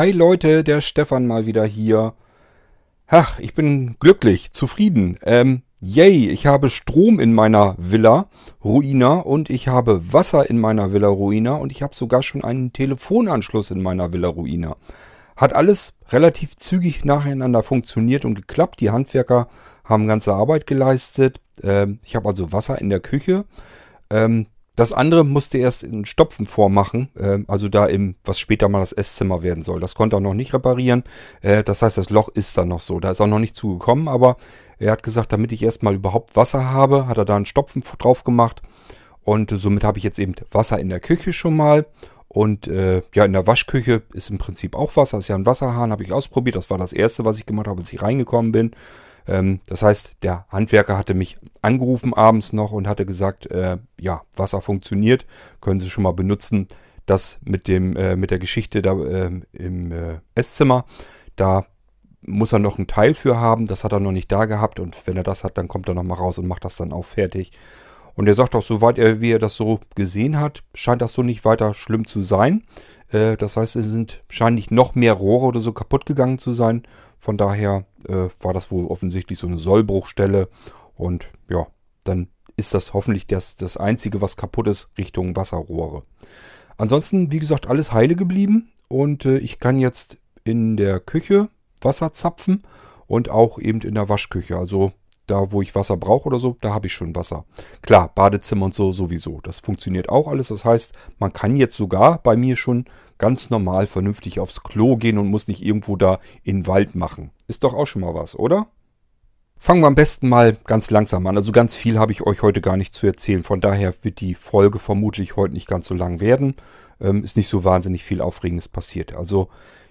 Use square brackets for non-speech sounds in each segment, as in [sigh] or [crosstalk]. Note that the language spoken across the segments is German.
Hi Leute, der Stefan mal wieder hier. Ach, ich bin glücklich, zufrieden. Ähm, yay, ich habe Strom in meiner Villa Ruina und ich habe Wasser in meiner Villa Ruina und ich habe sogar schon einen Telefonanschluss in meiner Villa Ruina. Hat alles relativ zügig nacheinander funktioniert und geklappt. Die Handwerker haben ganze Arbeit geleistet. Ähm, ich habe also Wasser in der Küche. Das andere musste erst in Stopfen vormachen, äh, also da im, was später mal das Esszimmer werden soll. Das konnte er noch nicht reparieren. Äh, das heißt, das Loch ist da noch so. Da ist er noch nicht zugekommen, aber er hat gesagt, damit ich erstmal überhaupt Wasser habe, hat er da einen Stopfen drauf gemacht. Und somit habe ich jetzt eben Wasser in der Küche schon mal. Und äh, ja, in der Waschküche ist im Prinzip auch Wasser. Das ist ja ein Wasserhahn, habe ich ausprobiert. Das war das erste, was ich gemacht habe, als ich reingekommen bin. Ähm, das heißt, der Handwerker hatte mich angerufen abends noch und hatte gesagt, äh, ja, Wasser funktioniert, können Sie schon mal benutzen. Das mit, dem, äh, mit der Geschichte da äh, im Esszimmer, da muss er noch einen Teil für haben. Das hat er noch nicht da gehabt und wenn er das hat, dann kommt er nochmal raus und macht das dann auch fertig. Und er sagt auch, soweit er, wie er das so gesehen hat, scheint das so nicht weiter schlimm zu sein. Äh, das heißt, es sind wahrscheinlich noch mehr Rohre oder so kaputt gegangen zu sein. Von daher äh, war das wohl offensichtlich so eine Sollbruchstelle. Und ja, dann ist das hoffentlich das, das Einzige, was kaputt ist, Richtung Wasserrohre. Ansonsten, wie gesagt, alles heile geblieben. Und äh, ich kann jetzt in der Küche Wasser zapfen und auch eben in der Waschküche. Also da, wo ich Wasser brauche oder so, da habe ich schon Wasser. Klar, Badezimmer und so sowieso. Das funktioniert auch alles. Das heißt, man kann jetzt sogar bei mir schon ganz normal vernünftig aufs Klo gehen und muss nicht irgendwo da in den Wald machen. Ist doch auch schon mal was, oder? Fangen wir am besten mal ganz langsam an. Also ganz viel habe ich euch heute gar nicht zu erzählen. Von daher wird die Folge vermutlich heute nicht ganz so lang werden. Ähm, ist nicht so wahnsinnig viel Aufregendes passiert. Also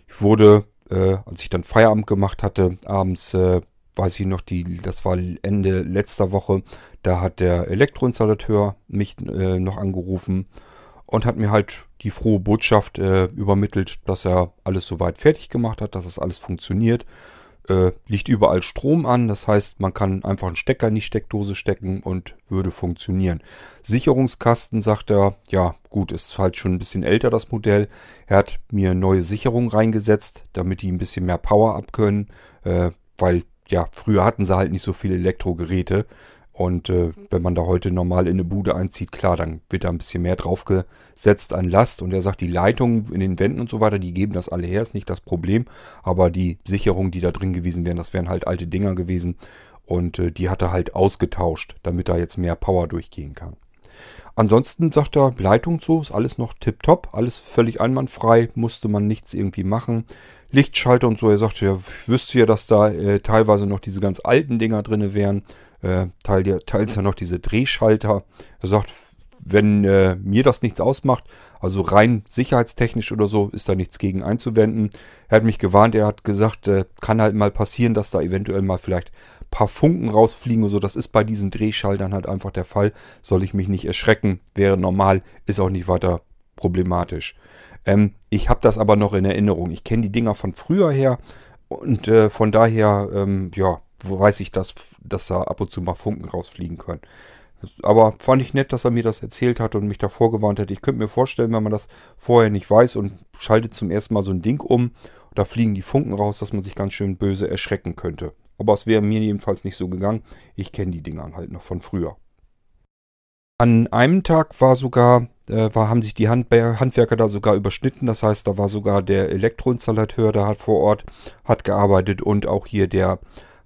ich wurde, äh, als ich dann Feierabend gemacht hatte, abends äh, weiß ich noch, die, das war Ende letzter Woche, da hat der Elektroinstallateur mich äh, noch angerufen und hat mir halt die frohe Botschaft äh, übermittelt, dass er alles soweit fertig gemacht hat, dass das alles funktioniert. Äh, liegt überall Strom an, das heißt, man kann einfach einen Stecker in die Steckdose stecken und würde funktionieren. Sicherungskasten, sagt er, ja gut, ist halt schon ein bisschen älter das Modell. Er hat mir neue Sicherungen reingesetzt, damit die ein bisschen mehr Power abkönnen, äh, weil ja, früher hatten sie halt nicht so viele Elektrogeräte. Und äh, wenn man da heute normal in eine Bude einzieht, klar, dann wird da ein bisschen mehr draufgesetzt an Last. Und er sagt, die Leitungen in den Wänden und so weiter, die geben das alle her, ist nicht das Problem. Aber die Sicherungen, die da drin gewesen wären, das wären halt alte Dinger gewesen. Und äh, die hat er halt ausgetauscht, damit da jetzt mehr Power durchgehen kann. Ansonsten sagt er, Leitung zu, ist alles noch tipptopp, alles völlig einwandfrei, musste man nichts irgendwie machen. Lichtschalter und so, er sagt ja, ich wüsste ja, dass da äh, teilweise noch diese ganz alten Dinger drin wären, äh, teil, teils ja noch diese Drehschalter. Er sagt, wenn äh, mir das nichts ausmacht, also rein sicherheitstechnisch oder so, ist da nichts gegen einzuwenden. Er hat mich gewarnt, er hat gesagt, äh, kann halt mal passieren, dass da eventuell mal vielleicht ein paar Funken rausfliegen oder so. Das ist bei diesen Drehschaltern halt einfach der Fall. Soll ich mich nicht erschrecken, wäre normal, ist auch nicht weiter problematisch. Ähm, ich habe das aber noch in Erinnerung. Ich kenne die Dinger von früher her und äh, von daher, ähm, ja, weiß ich, dass, dass da ab und zu mal Funken rausfliegen können. Aber fand ich nett, dass er mir das erzählt hat und mich davor gewarnt hat. Ich könnte mir vorstellen, wenn man das vorher nicht weiß und schaltet zum ersten Mal so ein Ding um, da fliegen die Funken raus, dass man sich ganz schön böse erschrecken könnte. Aber es wäre mir jedenfalls nicht so gegangen. Ich kenne die Dinger halt noch von früher. An einem Tag war sogar, äh, war, haben sich die Hand, Handwerker da sogar überschnitten. Das heißt, da war sogar der Elektroinstallateur da hat vor Ort, hat gearbeitet und auch hier der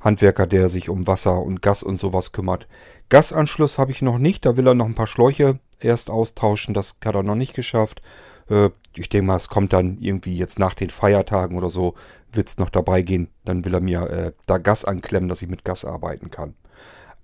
Handwerker, der sich um Wasser und Gas und sowas kümmert. Gasanschluss habe ich noch nicht, da will er noch ein paar Schläuche erst austauschen, das hat er noch nicht geschafft. Äh, ich denke mal, es kommt dann irgendwie jetzt nach den Feiertagen oder so, wird es noch dabei gehen. Dann will er mir äh, da Gas anklemmen, dass ich mit Gas arbeiten kann.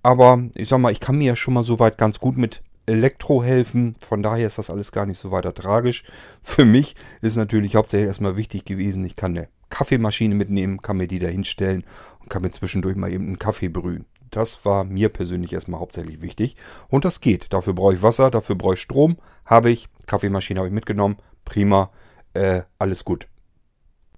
Aber ich sag mal, ich kann mir ja schon mal soweit ganz gut mit Elektro helfen. Von daher ist das alles gar nicht so weiter tragisch. Für mich ist natürlich hauptsächlich erstmal wichtig gewesen, ich kann eine Kaffeemaschine mitnehmen, kann mir die da hinstellen und kann mir zwischendurch mal eben einen Kaffee brühen. Das war mir persönlich erstmal hauptsächlich wichtig. Und das geht. Dafür brauche ich Wasser, dafür brauche ich Strom. Habe ich. Kaffeemaschine habe ich mitgenommen. Prima. Äh, alles gut.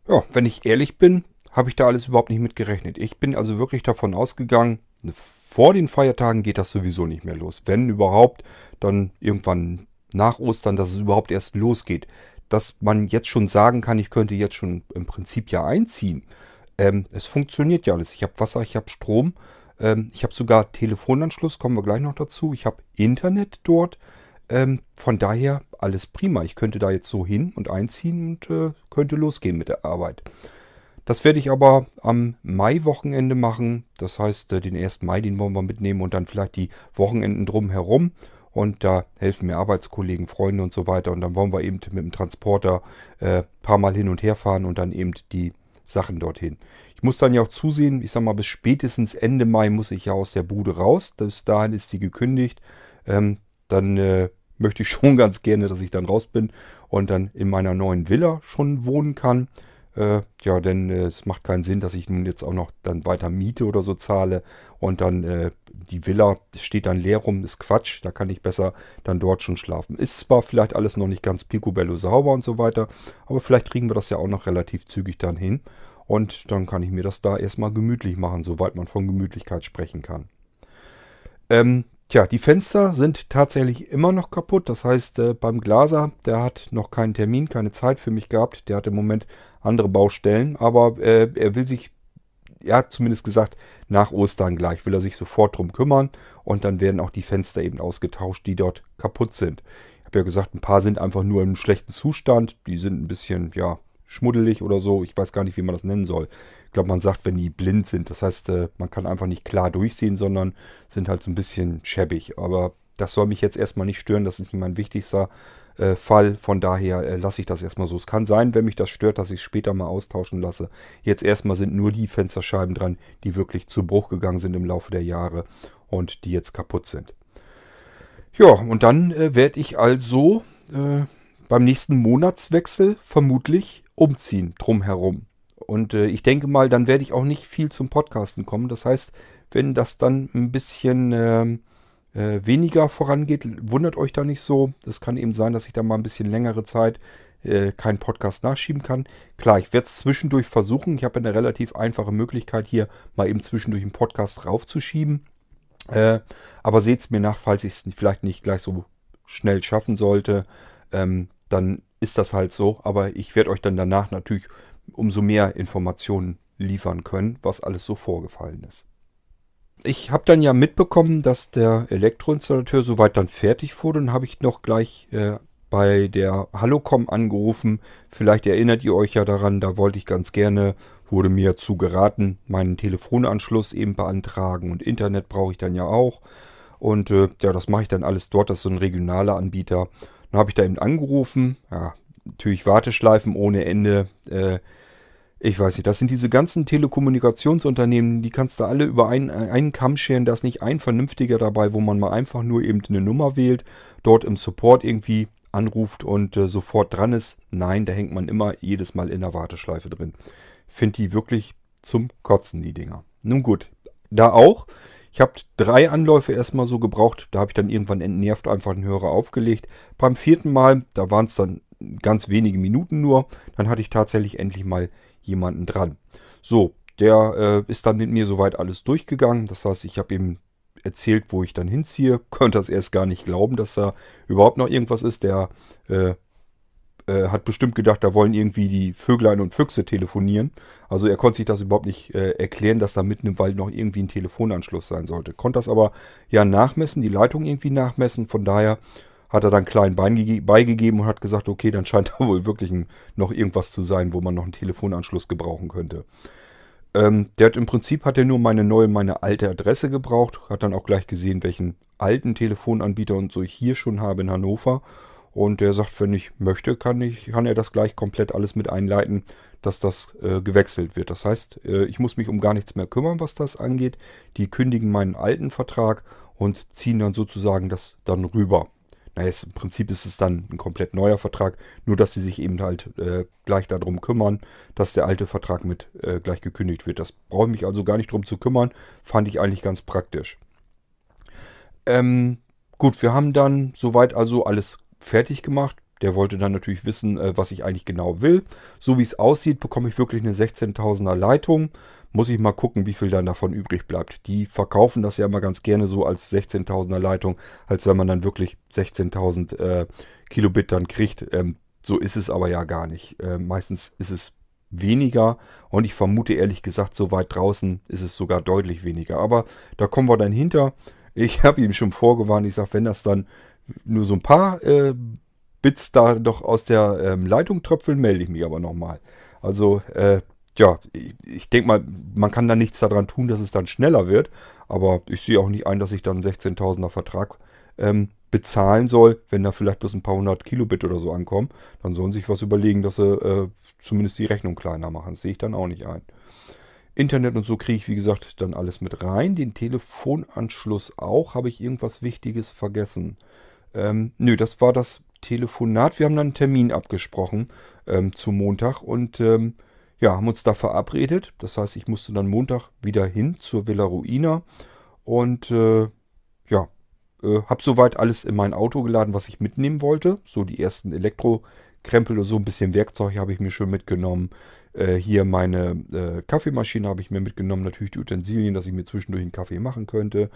Ja, wenn ich ehrlich bin, habe ich da alles überhaupt nicht mit gerechnet. Ich bin also wirklich davon ausgegangen, vor den Feiertagen geht das sowieso nicht mehr los. Wenn überhaupt, dann irgendwann nach Ostern, dass es überhaupt erst losgeht. Dass man jetzt schon sagen kann, ich könnte jetzt schon im Prinzip ja einziehen. Ähm, es funktioniert ja alles. Ich habe Wasser, ich habe Strom, ähm, ich habe sogar Telefonanschluss, kommen wir gleich noch dazu. Ich habe Internet dort. Ähm, von daher alles prima. Ich könnte da jetzt so hin und einziehen und äh, könnte losgehen mit der Arbeit. Das werde ich aber am Mai-Wochenende machen. Das heißt, äh, den 1. Mai, den wollen wir mitnehmen und dann vielleicht die Wochenenden drumherum. Und da helfen mir Arbeitskollegen, Freunde und so weiter. Und dann wollen wir eben mit dem Transporter äh, paar Mal hin und her fahren und dann eben die Sachen dorthin. Ich muss dann ja auch zusehen, ich sag mal, bis spätestens Ende Mai muss ich ja aus der Bude raus. Bis dahin ist die gekündigt. Ähm, dann äh, möchte ich [laughs] schon ganz gerne, dass ich dann raus bin und dann in meiner neuen Villa schon wohnen kann. Äh, ja, denn äh, es macht keinen Sinn, dass ich nun jetzt auch noch dann weiter Miete oder so zahle und dann äh, die Villa steht dann leer rum, ist Quatsch. Da kann ich besser dann dort schon schlafen. Ist zwar vielleicht alles noch nicht ganz picobello sauber und so weiter, aber vielleicht kriegen wir das ja auch noch relativ zügig dann hin. Und dann kann ich mir das da erstmal gemütlich machen, soweit man von Gemütlichkeit sprechen kann. Ähm, Tja, die Fenster sind tatsächlich immer noch kaputt. Das heißt, äh, beim Glaser, der hat noch keinen Termin, keine Zeit für mich gehabt. Der hat im Moment andere Baustellen, aber äh, er will sich, er hat zumindest gesagt, nach Ostern gleich will er sich sofort drum kümmern und dann werden auch die Fenster eben ausgetauscht, die dort kaputt sind. Ich habe ja gesagt, ein paar sind einfach nur im schlechten Zustand. Die sind ein bisschen, ja, schmuddelig oder so. Ich weiß gar nicht, wie man das nennen soll. Ich glaube, man sagt, wenn die blind sind. Das heißt, äh, man kann einfach nicht klar durchsehen, sondern sind halt so ein bisschen schäbig. Aber das soll mich jetzt erstmal nicht stören. Das ist nicht mein wichtigster äh, Fall. Von daher äh, lasse ich das erstmal so. Es kann sein, wenn mich das stört, dass ich es später mal austauschen lasse. Jetzt erstmal sind nur die Fensterscheiben dran, die wirklich zu Bruch gegangen sind im Laufe der Jahre und die jetzt kaputt sind. Ja, und dann äh, werde ich also äh, beim nächsten Monatswechsel vermutlich umziehen drumherum. Und äh, ich denke mal, dann werde ich auch nicht viel zum Podcasten kommen. Das heißt, wenn das dann ein bisschen äh, äh, weniger vorangeht, wundert euch da nicht so. Es kann eben sein, dass ich da mal ein bisschen längere Zeit äh, keinen Podcast nachschieben kann. Klar, ich werde es zwischendurch versuchen. Ich habe eine relativ einfache Möglichkeit hier mal eben zwischendurch einen Podcast raufzuschieben. Äh, aber seht es mir nach, falls ich es vielleicht nicht gleich so schnell schaffen sollte. Ähm, dann ist das halt so. Aber ich werde euch dann danach natürlich umso mehr Informationen liefern können, was alles so vorgefallen ist. Ich habe dann ja mitbekommen, dass der Elektroinstallateur soweit dann fertig wurde. Dann habe ich noch gleich äh, bei der Hallocom angerufen. Vielleicht erinnert ihr euch ja daran, da wollte ich ganz gerne, wurde mir zu geraten, meinen Telefonanschluss eben beantragen und Internet brauche ich dann ja auch. Und äh, ja, das mache ich dann alles dort, das ist so ein regionaler Anbieter. Dann habe ich da eben angerufen. Ja, natürlich Warteschleifen ohne Ende. Äh, ich weiß nicht, das sind diese ganzen Telekommunikationsunternehmen, die kannst du alle über einen, einen Kamm scheren. Da ist nicht ein vernünftiger dabei, wo man mal einfach nur eben eine Nummer wählt, dort im Support irgendwie anruft und äh, sofort dran ist. Nein, da hängt man immer jedes Mal in der Warteschleife drin. Finde die wirklich zum Kotzen, die Dinger. Nun gut, da auch. Ich habe drei Anläufe erstmal so gebraucht. Da habe ich dann irgendwann entnervt einfach den Hörer aufgelegt. Beim vierten Mal, da waren es dann ganz wenige Minuten nur. Dann hatte ich tatsächlich endlich mal jemanden dran. So, der äh, ist dann mit mir soweit alles durchgegangen. Das heißt, ich habe ihm erzählt, wo ich dann hinziehe. [laughs] Konnte das erst gar nicht glauben, dass da überhaupt noch irgendwas ist. Der äh, äh, hat bestimmt gedacht, da wollen irgendwie die Vöglein und Füchse telefonieren. Also er konnte sich das überhaupt nicht äh, erklären, dass da mitten im Wald noch irgendwie ein Telefonanschluss sein sollte. Konnte das aber ja nachmessen, die Leitung irgendwie nachmessen. Von daher hat er dann klein beigegeben und hat gesagt, okay, dann scheint da [laughs] wohl wirklich ein, noch irgendwas zu sein, wo man noch einen Telefonanschluss gebrauchen könnte. Ähm, der hat im Prinzip hat er nur meine neue, meine alte Adresse gebraucht, hat dann auch gleich gesehen, welchen alten Telefonanbieter und so ich hier schon habe in Hannover und der sagt, wenn ich möchte, kann, ich, kann er das gleich komplett alles mit einleiten, dass das äh, gewechselt wird. Das heißt, äh, ich muss mich um gar nichts mehr kümmern, was das angeht. Die kündigen meinen alten Vertrag und ziehen dann sozusagen das dann rüber. naja, im Prinzip ist es dann ein komplett neuer Vertrag, nur dass sie sich eben halt äh, gleich darum kümmern, dass der alte Vertrag mit äh, gleich gekündigt wird. Das brauche ich mich also gar nicht drum zu kümmern, fand ich eigentlich ganz praktisch. Ähm, gut, wir haben dann soweit also alles fertig gemacht. Der wollte dann natürlich wissen, äh, was ich eigentlich genau will. So wie es aussieht, bekomme ich wirklich eine 16.000er Leitung. Muss ich mal gucken, wie viel dann davon übrig bleibt. Die verkaufen das ja immer ganz gerne so als 16.000er Leitung, als wenn man dann wirklich 16.000 äh, Kilobit dann kriegt. Ähm, so ist es aber ja gar nicht. Äh, meistens ist es weniger und ich vermute ehrlich gesagt, so weit draußen ist es sogar deutlich weniger. Aber da kommen wir dann hinter. Ich [laughs] habe ihm schon vorgewarnt, ich sage, wenn das dann nur so ein paar äh, Bits da doch aus der ähm, Leitung tröpfeln, melde ich mich aber nochmal. Also, äh, ja, ich, ich denke mal, man kann da nichts daran tun, dass es dann schneller wird. Aber ich sehe auch nicht ein, dass ich dann einen 16.000er Vertrag ähm, bezahlen soll, wenn da vielleicht bloß ein paar hundert Kilobit oder so ankommen. Dann sollen sich was überlegen, dass sie äh, zumindest die Rechnung kleiner machen. Das sehe ich dann auch nicht ein. Internet und so kriege ich, wie gesagt, dann alles mit rein. Den Telefonanschluss auch. Habe ich irgendwas Wichtiges vergessen? Ähm, nö, das war das Telefonat. Wir haben dann einen Termin abgesprochen ähm, zu Montag und ähm, ja, haben uns da verabredet. Das heißt, ich musste dann Montag wieder hin zur Villa Ruina und äh, ja, äh, habe soweit alles in mein Auto geladen, was ich mitnehmen wollte. So die ersten Elektrokrempel oder so, ein bisschen Werkzeug habe ich mir schon mitgenommen. Äh, hier meine äh, Kaffeemaschine habe ich mir mitgenommen, natürlich die Utensilien, dass ich mir zwischendurch einen Kaffee machen könnte.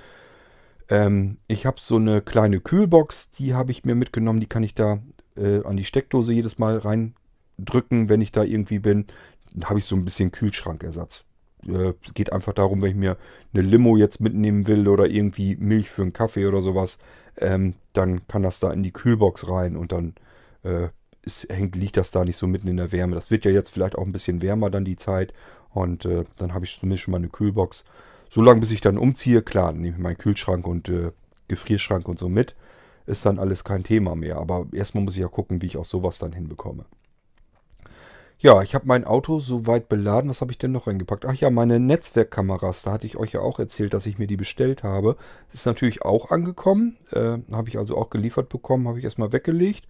Ähm, ich habe so eine kleine Kühlbox, die habe ich mir mitgenommen. Die kann ich da äh, an die Steckdose jedes Mal reindrücken, wenn ich da irgendwie bin. Dann habe ich so ein bisschen Kühlschrankersatz. Äh, geht einfach darum, wenn ich mir eine Limo jetzt mitnehmen will oder irgendwie Milch für einen Kaffee oder sowas, ähm, dann kann das da in die Kühlbox rein und dann äh, ist, hängt, liegt das da nicht so mitten in der Wärme. Das wird ja jetzt vielleicht auch ein bisschen wärmer dann die Zeit und äh, dann habe ich zumindest schon mal eine Kühlbox so lange, bis ich dann umziehe, klar, nehme ich meinen Kühlschrank und äh, Gefrierschrank und so mit. Ist dann alles kein Thema mehr. Aber erstmal muss ich ja gucken, wie ich auch sowas dann hinbekomme. Ja, ich habe mein Auto soweit beladen. Was habe ich denn noch reingepackt? Ach ja, meine Netzwerkkameras. Da hatte ich euch ja auch erzählt, dass ich mir die bestellt habe. Ist natürlich auch angekommen. Äh, habe ich also auch geliefert bekommen. Habe ich erstmal weggelegt.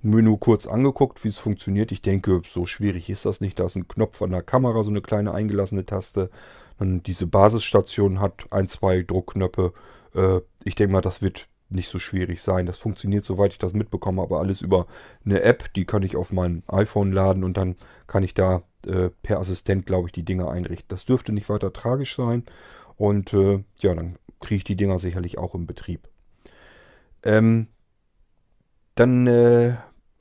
Mir nur kurz angeguckt, wie es funktioniert. Ich denke, so schwierig ist das nicht. Da ist ein Knopf an der Kamera, so eine kleine eingelassene Taste. Dann diese Basisstation hat ein, zwei Druckknöpfe. Äh, ich denke mal, das wird nicht so schwierig sein. Das funktioniert, soweit ich das mitbekomme, aber alles über eine App. Die kann ich auf mein iPhone laden und dann kann ich da äh, per Assistent, glaube ich, die Dinger einrichten. Das dürfte nicht weiter tragisch sein. Und äh, ja, dann kriege ich die Dinger sicherlich auch im Betrieb. Ähm, dann äh,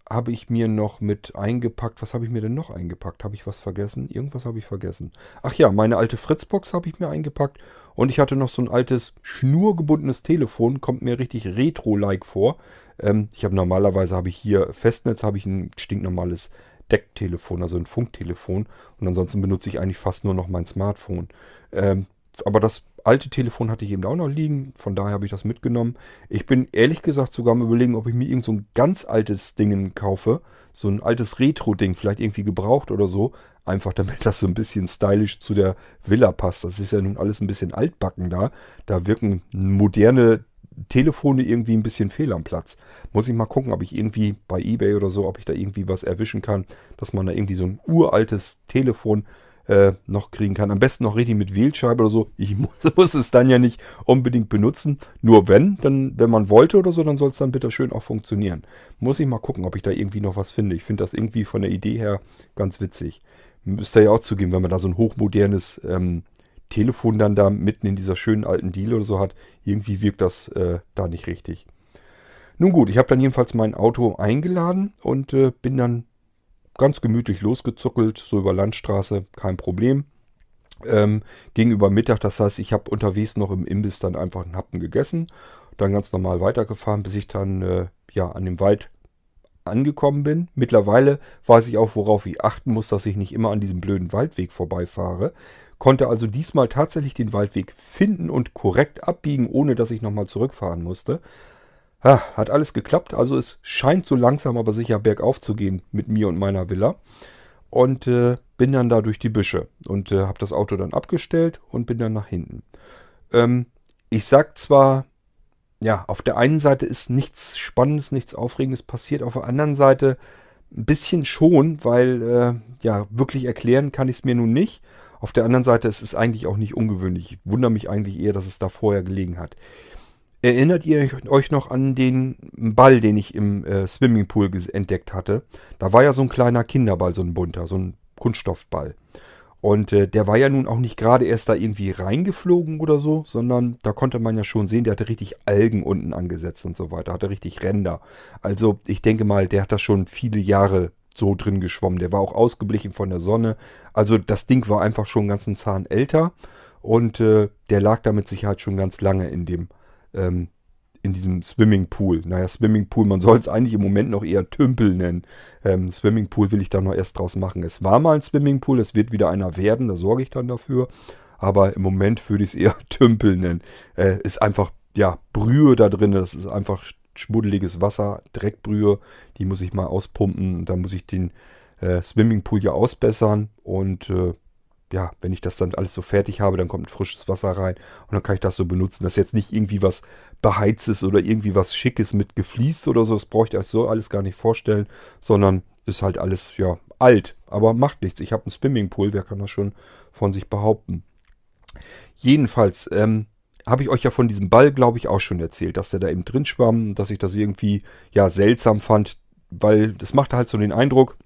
habe ich mir noch mit eingepackt. Was habe ich mir denn noch eingepackt? Habe ich was vergessen? Irgendwas habe ich vergessen. Ach ja, meine alte Fritzbox habe ich mir eingepackt. Und ich hatte noch so ein altes schnurgebundenes Telefon. Kommt mir richtig retro-like vor. Ähm, ich habe normalerweise habe ich hier Festnetz, habe ich ein stinknormales Decktelefon, also ein Funktelefon. Und ansonsten benutze ich eigentlich fast nur noch mein Smartphone. Ähm, aber das alte Telefon hatte ich eben auch noch liegen, von daher habe ich das mitgenommen. Ich bin ehrlich gesagt sogar am überlegen, ob ich mir irgend so ein ganz altes Ding kaufe. So ein altes Retro-Ding, vielleicht irgendwie gebraucht oder so. Einfach damit das so ein bisschen stylisch zu der Villa passt. Das ist ja nun alles ein bisschen altbacken da. Da wirken moderne Telefone irgendwie ein bisschen fehl am Platz. Muss ich mal gucken, ob ich irgendwie bei Ebay oder so, ob ich da irgendwie was erwischen kann, dass man da irgendwie so ein uraltes Telefon äh, noch kriegen kann. Am besten noch richtig mit Wählscheibe oder so. Ich [laughs] muss, muss, es dann ja nicht unbedingt benutzen. Nur wenn, dann, wenn man wollte oder so, dann soll es dann bitte schön auch funktionieren. Muss ich mal gucken, ob ich da irgendwie noch was finde. Ich finde das irgendwie von der Idee her ganz witzig. Müsste ja auch zugeben, wenn man da so ein hochmodernes ähm, Telefon dann da mitten in dieser schönen alten Deal oder so hat, irgendwie wirkt das äh, da nicht richtig. Nun gut, ich habe dann jedenfalls mein Auto eingeladen und äh, bin dann ganz gemütlich losgezuckelt, so über Landstraße, kein Problem. Ähm, gegenüber Mittag, das heißt, ich habe unterwegs noch im Imbiss dann einfach einen Happen gegessen, dann ganz normal weitergefahren, bis ich dann äh, ja an dem Wald angekommen bin. Mittlerweile weiß ich auch, worauf ich achten muss, dass ich nicht immer an diesem blöden Waldweg vorbeifahre. Konnte also diesmal tatsächlich den Waldweg finden und korrekt abbiegen, ohne dass ich nochmal zurückfahren musste. Ha, hat alles geklappt. Also es scheint so langsam aber sicher bergauf zu gehen mit mir und meiner Villa. Und äh, bin dann da durch die Büsche und äh, habe das Auto dann abgestellt und bin dann nach hinten. Ähm, ich sag zwar, ja, auf der einen Seite ist nichts Spannendes, nichts Aufregendes passiert, auf der anderen Seite ein bisschen schon, weil äh, ja, wirklich erklären kann ich es mir nun nicht. Auf der anderen Seite es ist es eigentlich auch nicht ungewöhnlich. Ich wundere mich eigentlich eher, dass es da vorher gelegen hat. Erinnert ihr euch noch an den Ball, den ich im äh, Swimmingpool entdeckt hatte? Da war ja so ein kleiner Kinderball, so ein bunter, so ein Kunststoffball. Und äh, der war ja nun auch nicht gerade erst da irgendwie reingeflogen oder so, sondern da konnte man ja schon sehen, der hatte richtig Algen unten angesetzt und so weiter, hatte richtig Ränder. Also ich denke mal, der hat das schon viele Jahre so drin geschwommen. Der war auch ausgeblichen von der Sonne. Also das Ding war einfach schon einen ganzen Zahn älter und äh, der lag da mit Sicherheit schon ganz lange in dem ähm, in diesem Swimmingpool. Naja, Swimmingpool, man soll es eigentlich im Moment noch eher Tümpel nennen. Ähm, Swimmingpool will ich da noch erst draus machen. Es war mal ein Swimmingpool, es wird wieder einer werden, da sorge ich dann dafür. Aber im Moment würde ich es eher [laughs] Tümpel nennen. Äh, ist einfach, ja, Brühe da drin, das ist einfach schmuddeliges Wasser, Dreckbrühe, die muss ich mal auspumpen. Da muss ich den äh, Swimmingpool ja ausbessern und äh, ja, wenn ich das dann alles so fertig habe, dann kommt frisches Wasser rein und dann kann ich das so benutzen. Das ist jetzt nicht irgendwie was Beheiztes oder irgendwie was Schickes mit gefliest oder so. Das brauche ich euch so alles gar nicht vorstellen, sondern ist halt alles, ja, alt. Aber macht nichts. Ich habe einen Swimmingpool, wer kann das schon von sich behaupten? Jedenfalls, ähm, habe ich euch ja von diesem Ball, glaube ich, auch schon erzählt, dass der da eben drin schwamm, dass ich das irgendwie, ja, seltsam fand, weil das machte halt so den Eindruck,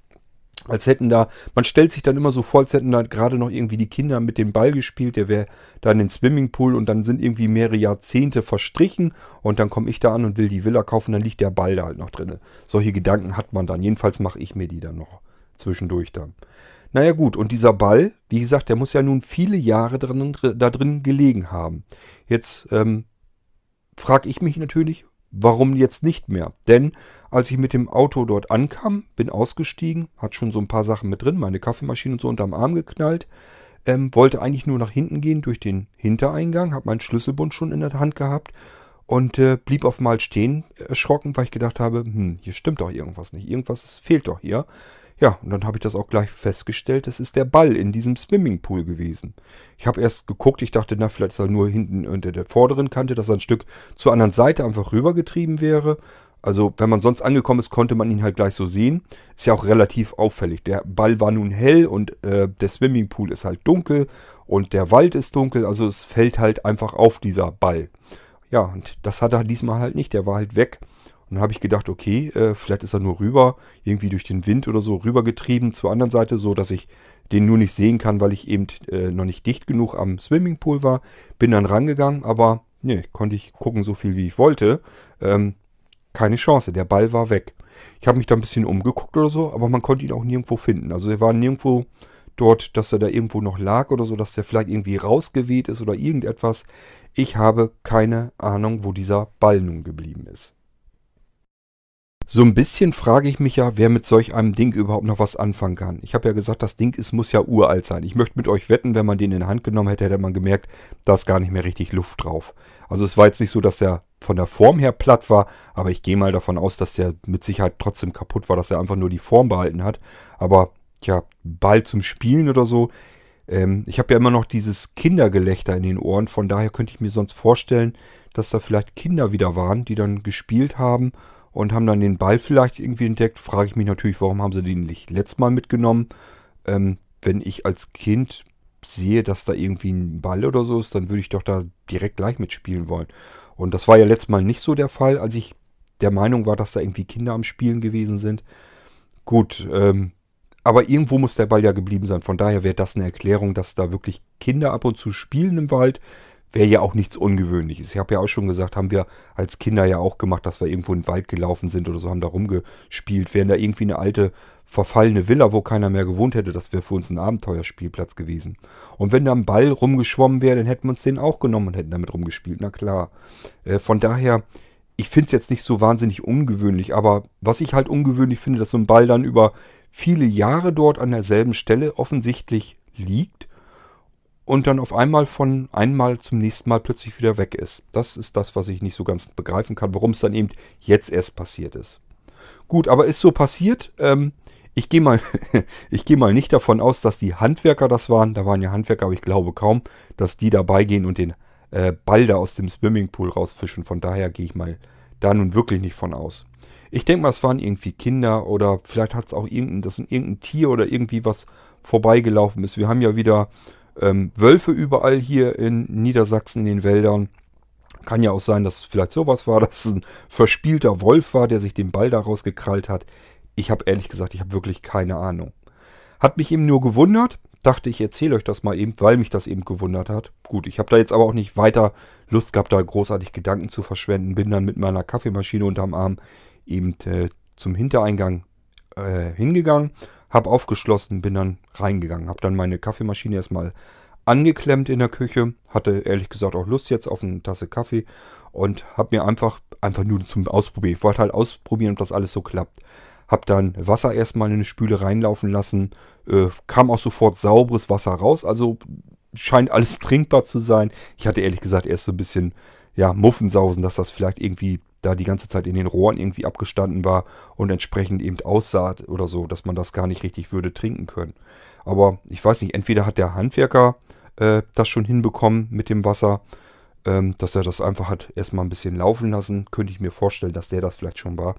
als hätten da, man stellt sich dann immer so vor, als hätten da gerade noch irgendwie die Kinder mit dem Ball gespielt, der wäre da in den Swimmingpool und dann sind irgendwie mehrere Jahrzehnte verstrichen und dann komme ich da an und will die Villa kaufen, dann liegt der Ball da halt noch drin. Solche Gedanken hat man dann. Jedenfalls mache ich mir die dann noch zwischendurch dann. Naja gut, und dieser Ball, wie gesagt, der muss ja nun viele Jahre drin, da drin gelegen haben. Jetzt ähm, frage ich mich natürlich, Warum jetzt nicht mehr? Denn als ich mit dem Auto dort ankam, bin ausgestiegen, hat schon so ein paar Sachen mit drin, meine Kaffeemaschine und so unterm Arm geknallt, ähm, wollte eigentlich nur nach hinten gehen durch den Hintereingang, habe meinen Schlüsselbund schon in der Hand gehabt und äh, blieb auf mal stehen, erschrocken, weil ich gedacht habe, hm, hier stimmt doch irgendwas nicht, irgendwas ist, fehlt doch hier. Ja, und dann habe ich das auch gleich festgestellt, das ist der Ball in diesem Swimmingpool gewesen. Ich habe erst geguckt, ich dachte, na, vielleicht ist er nur hinten unter der vorderen Kante, dass er ein Stück zur anderen Seite einfach rübergetrieben wäre. Also, wenn man sonst angekommen ist, konnte man ihn halt gleich so sehen. Ist ja auch relativ auffällig. Der Ball war nun hell und äh, der Swimmingpool ist halt dunkel und der Wald ist dunkel. Also, es fällt halt einfach auf dieser Ball. Ja, und das hat er diesmal halt nicht. Der war halt weg. Und dann habe ich gedacht, okay, äh, vielleicht ist er nur rüber, irgendwie durch den Wind oder so rübergetrieben zur anderen Seite, so dass ich den nur nicht sehen kann, weil ich eben äh, noch nicht dicht genug am Swimmingpool war. Bin dann rangegangen, aber nee, konnte ich gucken so viel wie ich wollte. Ähm, keine Chance, der Ball war weg. Ich habe mich da ein bisschen umgeguckt oder so, aber man konnte ihn auch nirgendwo finden. Also er war nirgendwo dort, dass er da irgendwo noch lag oder so, dass der vielleicht irgendwie rausgeweht ist oder irgendetwas. Ich habe keine Ahnung, wo dieser Ball nun geblieben ist. So ein bisschen frage ich mich ja, wer mit solch einem Ding überhaupt noch was anfangen kann. Ich habe ja gesagt, das Ding ist, muss ja uralt sein. Ich möchte mit euch wetten, wenn man den in die Hand genommen hätte, hätte man gemerkt, da ist gar nicht mehr richtig Luft drauf. Also es war jetzt nicht so, dass der von der Form her platt war, aber ich gehe mal davon aus, dass der mit Sicherheit trotzdem kaputt war, dass er einfach nur die Form behalten hat. Aber ja, Ball zum Spielen oder so. Ähm, ich habe ja immer noch dieses Kindergelächter in den Ohren, von daher könnte ich mir sonst vorstellen, dass da vielleicht Kinder wieder waren, die dann gespielt haben und haben dann den Ball vielleicht irgendwie entdeckt. Frage ich mich natürlich, warum haben sie den nicht letztes Mal mitgenommen? Ähm, wenn ich als Kind sehe, dass da irgendwie ein Ball oder so ist, dann würde ich doch da direkt gleich mitspielen wollen. Und das war ja letztes Mal nicht so der Fall, als ich der Meinung war, dass da irgendwie Kinder am Spielen gewesen sind. Gut, ähm, aber irgendwo muss der Ball ja geblieben sein. Von daher wäre das eine Erklärung, dass da wirklich Kinder ab und zu spielen im Wald wäre ja auch nichts Ungewöhnliches. Ich habe ja auch schon gesagt, haben wir als Kinder ja auch gemacht, dass wir irgendwo in den Wald gelaufen sind oder so, haben da rumgespielt. Wären da irgendwie eine alte verfallene Villa, wo keiner mehr gewohnt hätte, das wäre für uns ein Abenteuerspielplatz gewesen. Und wenn da ein Ball rumgeschwommen wäre, dann hätten wir uns den auch genommen und hätten damit rumgespielt, na klar. Äh, von daher, ich finde es jetzt nicht so wahnsinnig ungewöhnlich, aber was ich halt ungewöhnlich finde, dass so ein Ball dann über viele Jahre dort an derselben Stelle offensichtlich liegt und dann auf einmal von einmal zum nächsten Mal plötzlich wieder weg ist. Das ist das, was ich nicht so ganz begreifen kann, warum es dann eben jetzt erst passiert ist. Gut, aber ist so passiert. Ähm, ich gehe mal, [laughs] ich mal nicht davon aus, dass die Handwerker das waren. Da waren ja Handwerker, aber ich glaube kaum, dass die dabei gehen und den äh, Ball da aus dem Swimmingpool rausfischen. Von daher gehe ich mal da nun wirklich nicht von aus. Ich denke mal, es waren irgendwie Kinder oder vielleicht hat es auch irgendein, das irgendein Tier oder irgendwie was vorbeigelaufen ist. Wir haben ja wieder ähm, Wölfe überall hier in Niedersachsen in den Wäldern. Kann ja auch sein, dass vielleicht sowas war, [laughs] dass es ein verspielter Wolf war, der sich den Ball daraus gekrallt hat. Ich habe ehrlich gesagt, ich habe wirklich keine Ahnung. Hat mich eben nur gewundert. Dachte ich, erzähle euch das mal eben, weil mich das eben gewundert hat. Gut, ich habe da jetzt aber auch nicht weiter Lust gehabt, da großartig Gedanken zu verschwenden. Bin dann mit meiner Kaffeemaschine unterm Arm eben äh, zum Hintereingang äh, hingegangen, habe aufgeschlossen, bin dann reingegangen, habe dann meine Kaffeemaschine erstmal angeklemmt in der Küche, hatte ehrlich gesagt auch Lust jetzt auf eine Tasse Kaffee und habe mir einfach, einfach nur zum Ausprobieren, ich wollte halt ausprobieren, ob das alles so klappt. Habe dann Wasser erstmal in eine Spüle reinlaufen lassen, äh, kam auch sofort sauberes Wasser raus, also scheint alles [laughs] trinkbar zu sein. Ich hatte ehrlich gesagt erst so ein bisschen, ja, Muffensausen, dass das vielleicht irgendwie da die ganze Zeit in den Rohren irgendwie abgestanden war und entsprechend eben aussah oder so, dass man das gar nicht richtig würde trinken können. Aber ich weiß nicht, entweder hat der Handwerker äh, das schon hinbekommen mit dem Wasser, ähm, dass er das einfach hat erstmal ein bisschen laufen lassen. Könnte ich mir vorstellen, dass der das vielleicht schon war.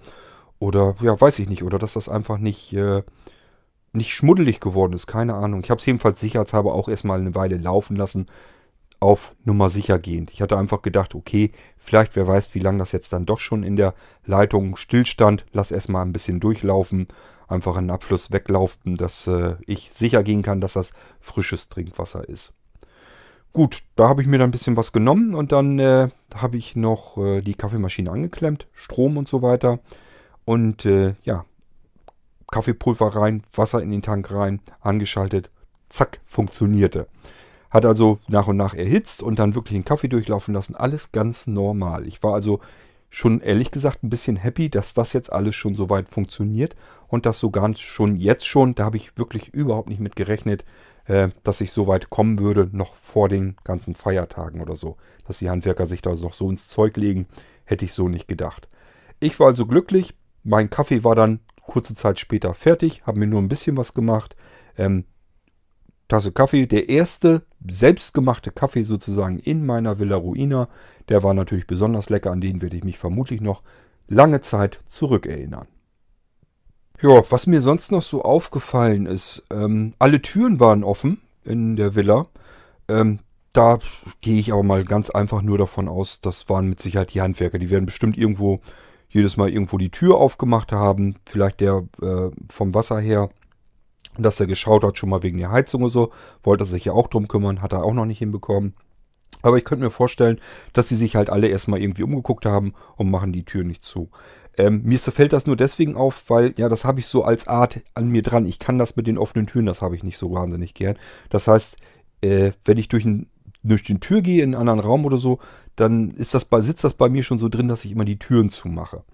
Oder ja, weiß ich nicht. Oder dass das einfach nicht, äh, nicht schmuddelig geworden ist. Keine Ahnung. Ich habe es jedenfalls sicherheitshalber auch erstmal eine Weile laufen lassen. Auf Nummer sicher gehend. Ich hatte einfach gedacht, okay, vielleicht wer weiß, wie lange das jetzt dann doch schon in der Leitung stillstand. Lass erstmal ein bisschen durchlaufen. Einfach einen Abfluss weglaufen, dass äh, ich sicher gehen kann, dass das frisches Trinkwasser ist. Gut, da habe ich mir dann ein bisschen was genommen und dann äh, habe ich noch äh, die Kaffeemaschine angeklemmt, Strom und so weiter. Und äh, ja, Kaffeepulver rein, Wasser in den Tank rein, angeschaltet, zack, funktionierte. Hat also nach und nach erhitzt und dann wirklich den Kaffee durchlaufen lassen. Alles ganz normal. Ich war also schon ehrlich gesagt ein bisschen happy, dass das jetzt alles schon so weit funktioniert und das sogar schon jetzt schon, da habe ich wirklich überhaupt nicht mit gerechnet, äh, dass ich so weit kommen würde, noch vor den ganzen Feiertagen oder so. Dass die Handwerker sich da noch so ins Zeug legen, hätte ich so nicht gedacht. Ich war also glücklich, mein Kaffee war dann kurze Zeit später fertig, habe mir nur ein bisschen was gemacht. Ähm, Tasse Kaffee, der erste selbstgemachte Kaffee sozusagen in meiner Villa Ruina. Der war natürlich besonders lecker, an den werde ich mich vermutlich noch lange Zeit zurückerinnern. Ja, was mir sonst noch so aufgefallen ist, ähm, alle Türen waren offen in der Villa. Ähm, da gehe ich aber mal ganz einfach nur davon aus, das waren mit Sicherheit die Handwerker. Die werden bestimmt irgendwo jedes Mal irgendwo die Tür aufgemacht haben. Vielleicht der äh, vom Wasser her, dass er geschaut hat, schon mal wegen der Heizung oder so. Wollte sich ja auch drum kümmern, hat er auch noch nicht hinbekommen. Aber ich könnte mir vorstellen, dass sie sich halt alle erstmal irgendwie umgeguckt haben und machen die Tür nicht zu. Ähm, mir fällt das nur deswegen auf, weil, ja, das habe ich so als Art an mir dran. Ich kann das mit den offenen Türen, das habe ich nicht so wahnsinnig gern. Das heißt, äh, wenn ich durch ein durch die Tür gehe in einen anderen Raum oder so, dann ist das bei, sitzt das bei mir schon so drin, dass ich immer die Türen zumache.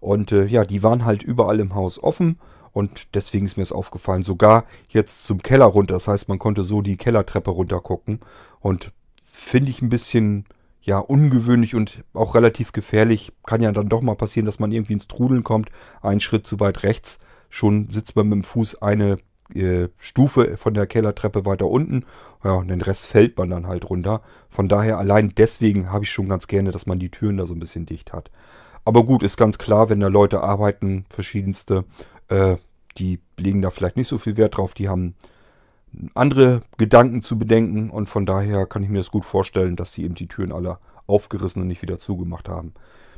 Und äh, ja, die waren halt überall im Haus offen und deswegen ist mir das aufgefallen. Sogar jetzt zum Keller runter. Das heißt, man konnte so die Kellertreppe runter gucken. Und finde ich ein bisschen ja ungewöhnlich und auch relativ gefährlich. Kann ja dann doch mal passieren, dass man irgendwie ins Trudeln kommt. Einen Schritt zu weit rechts. Schon sitzt man mit dem Fuß eine äh, Stufe von der Kellertreppe weiter unten. Ja, und den Rest fällt man dann halt runter. Von daher allein deswegen habe ich schon ganz gerne, dass man die Türen da so ein bisschen dicht hat. Aber gut, ist ganz klar, wenn da Leute arbeiten, verschiedenste, äh, die legen da vielleicht nicht so viel Wert drauf. Die haben andere Gedanken zu bedenken und von daher kann ich mir das gut vorstellen, dass die eben die Türen alle aufgerissen und nicht wieder zugemacht haben.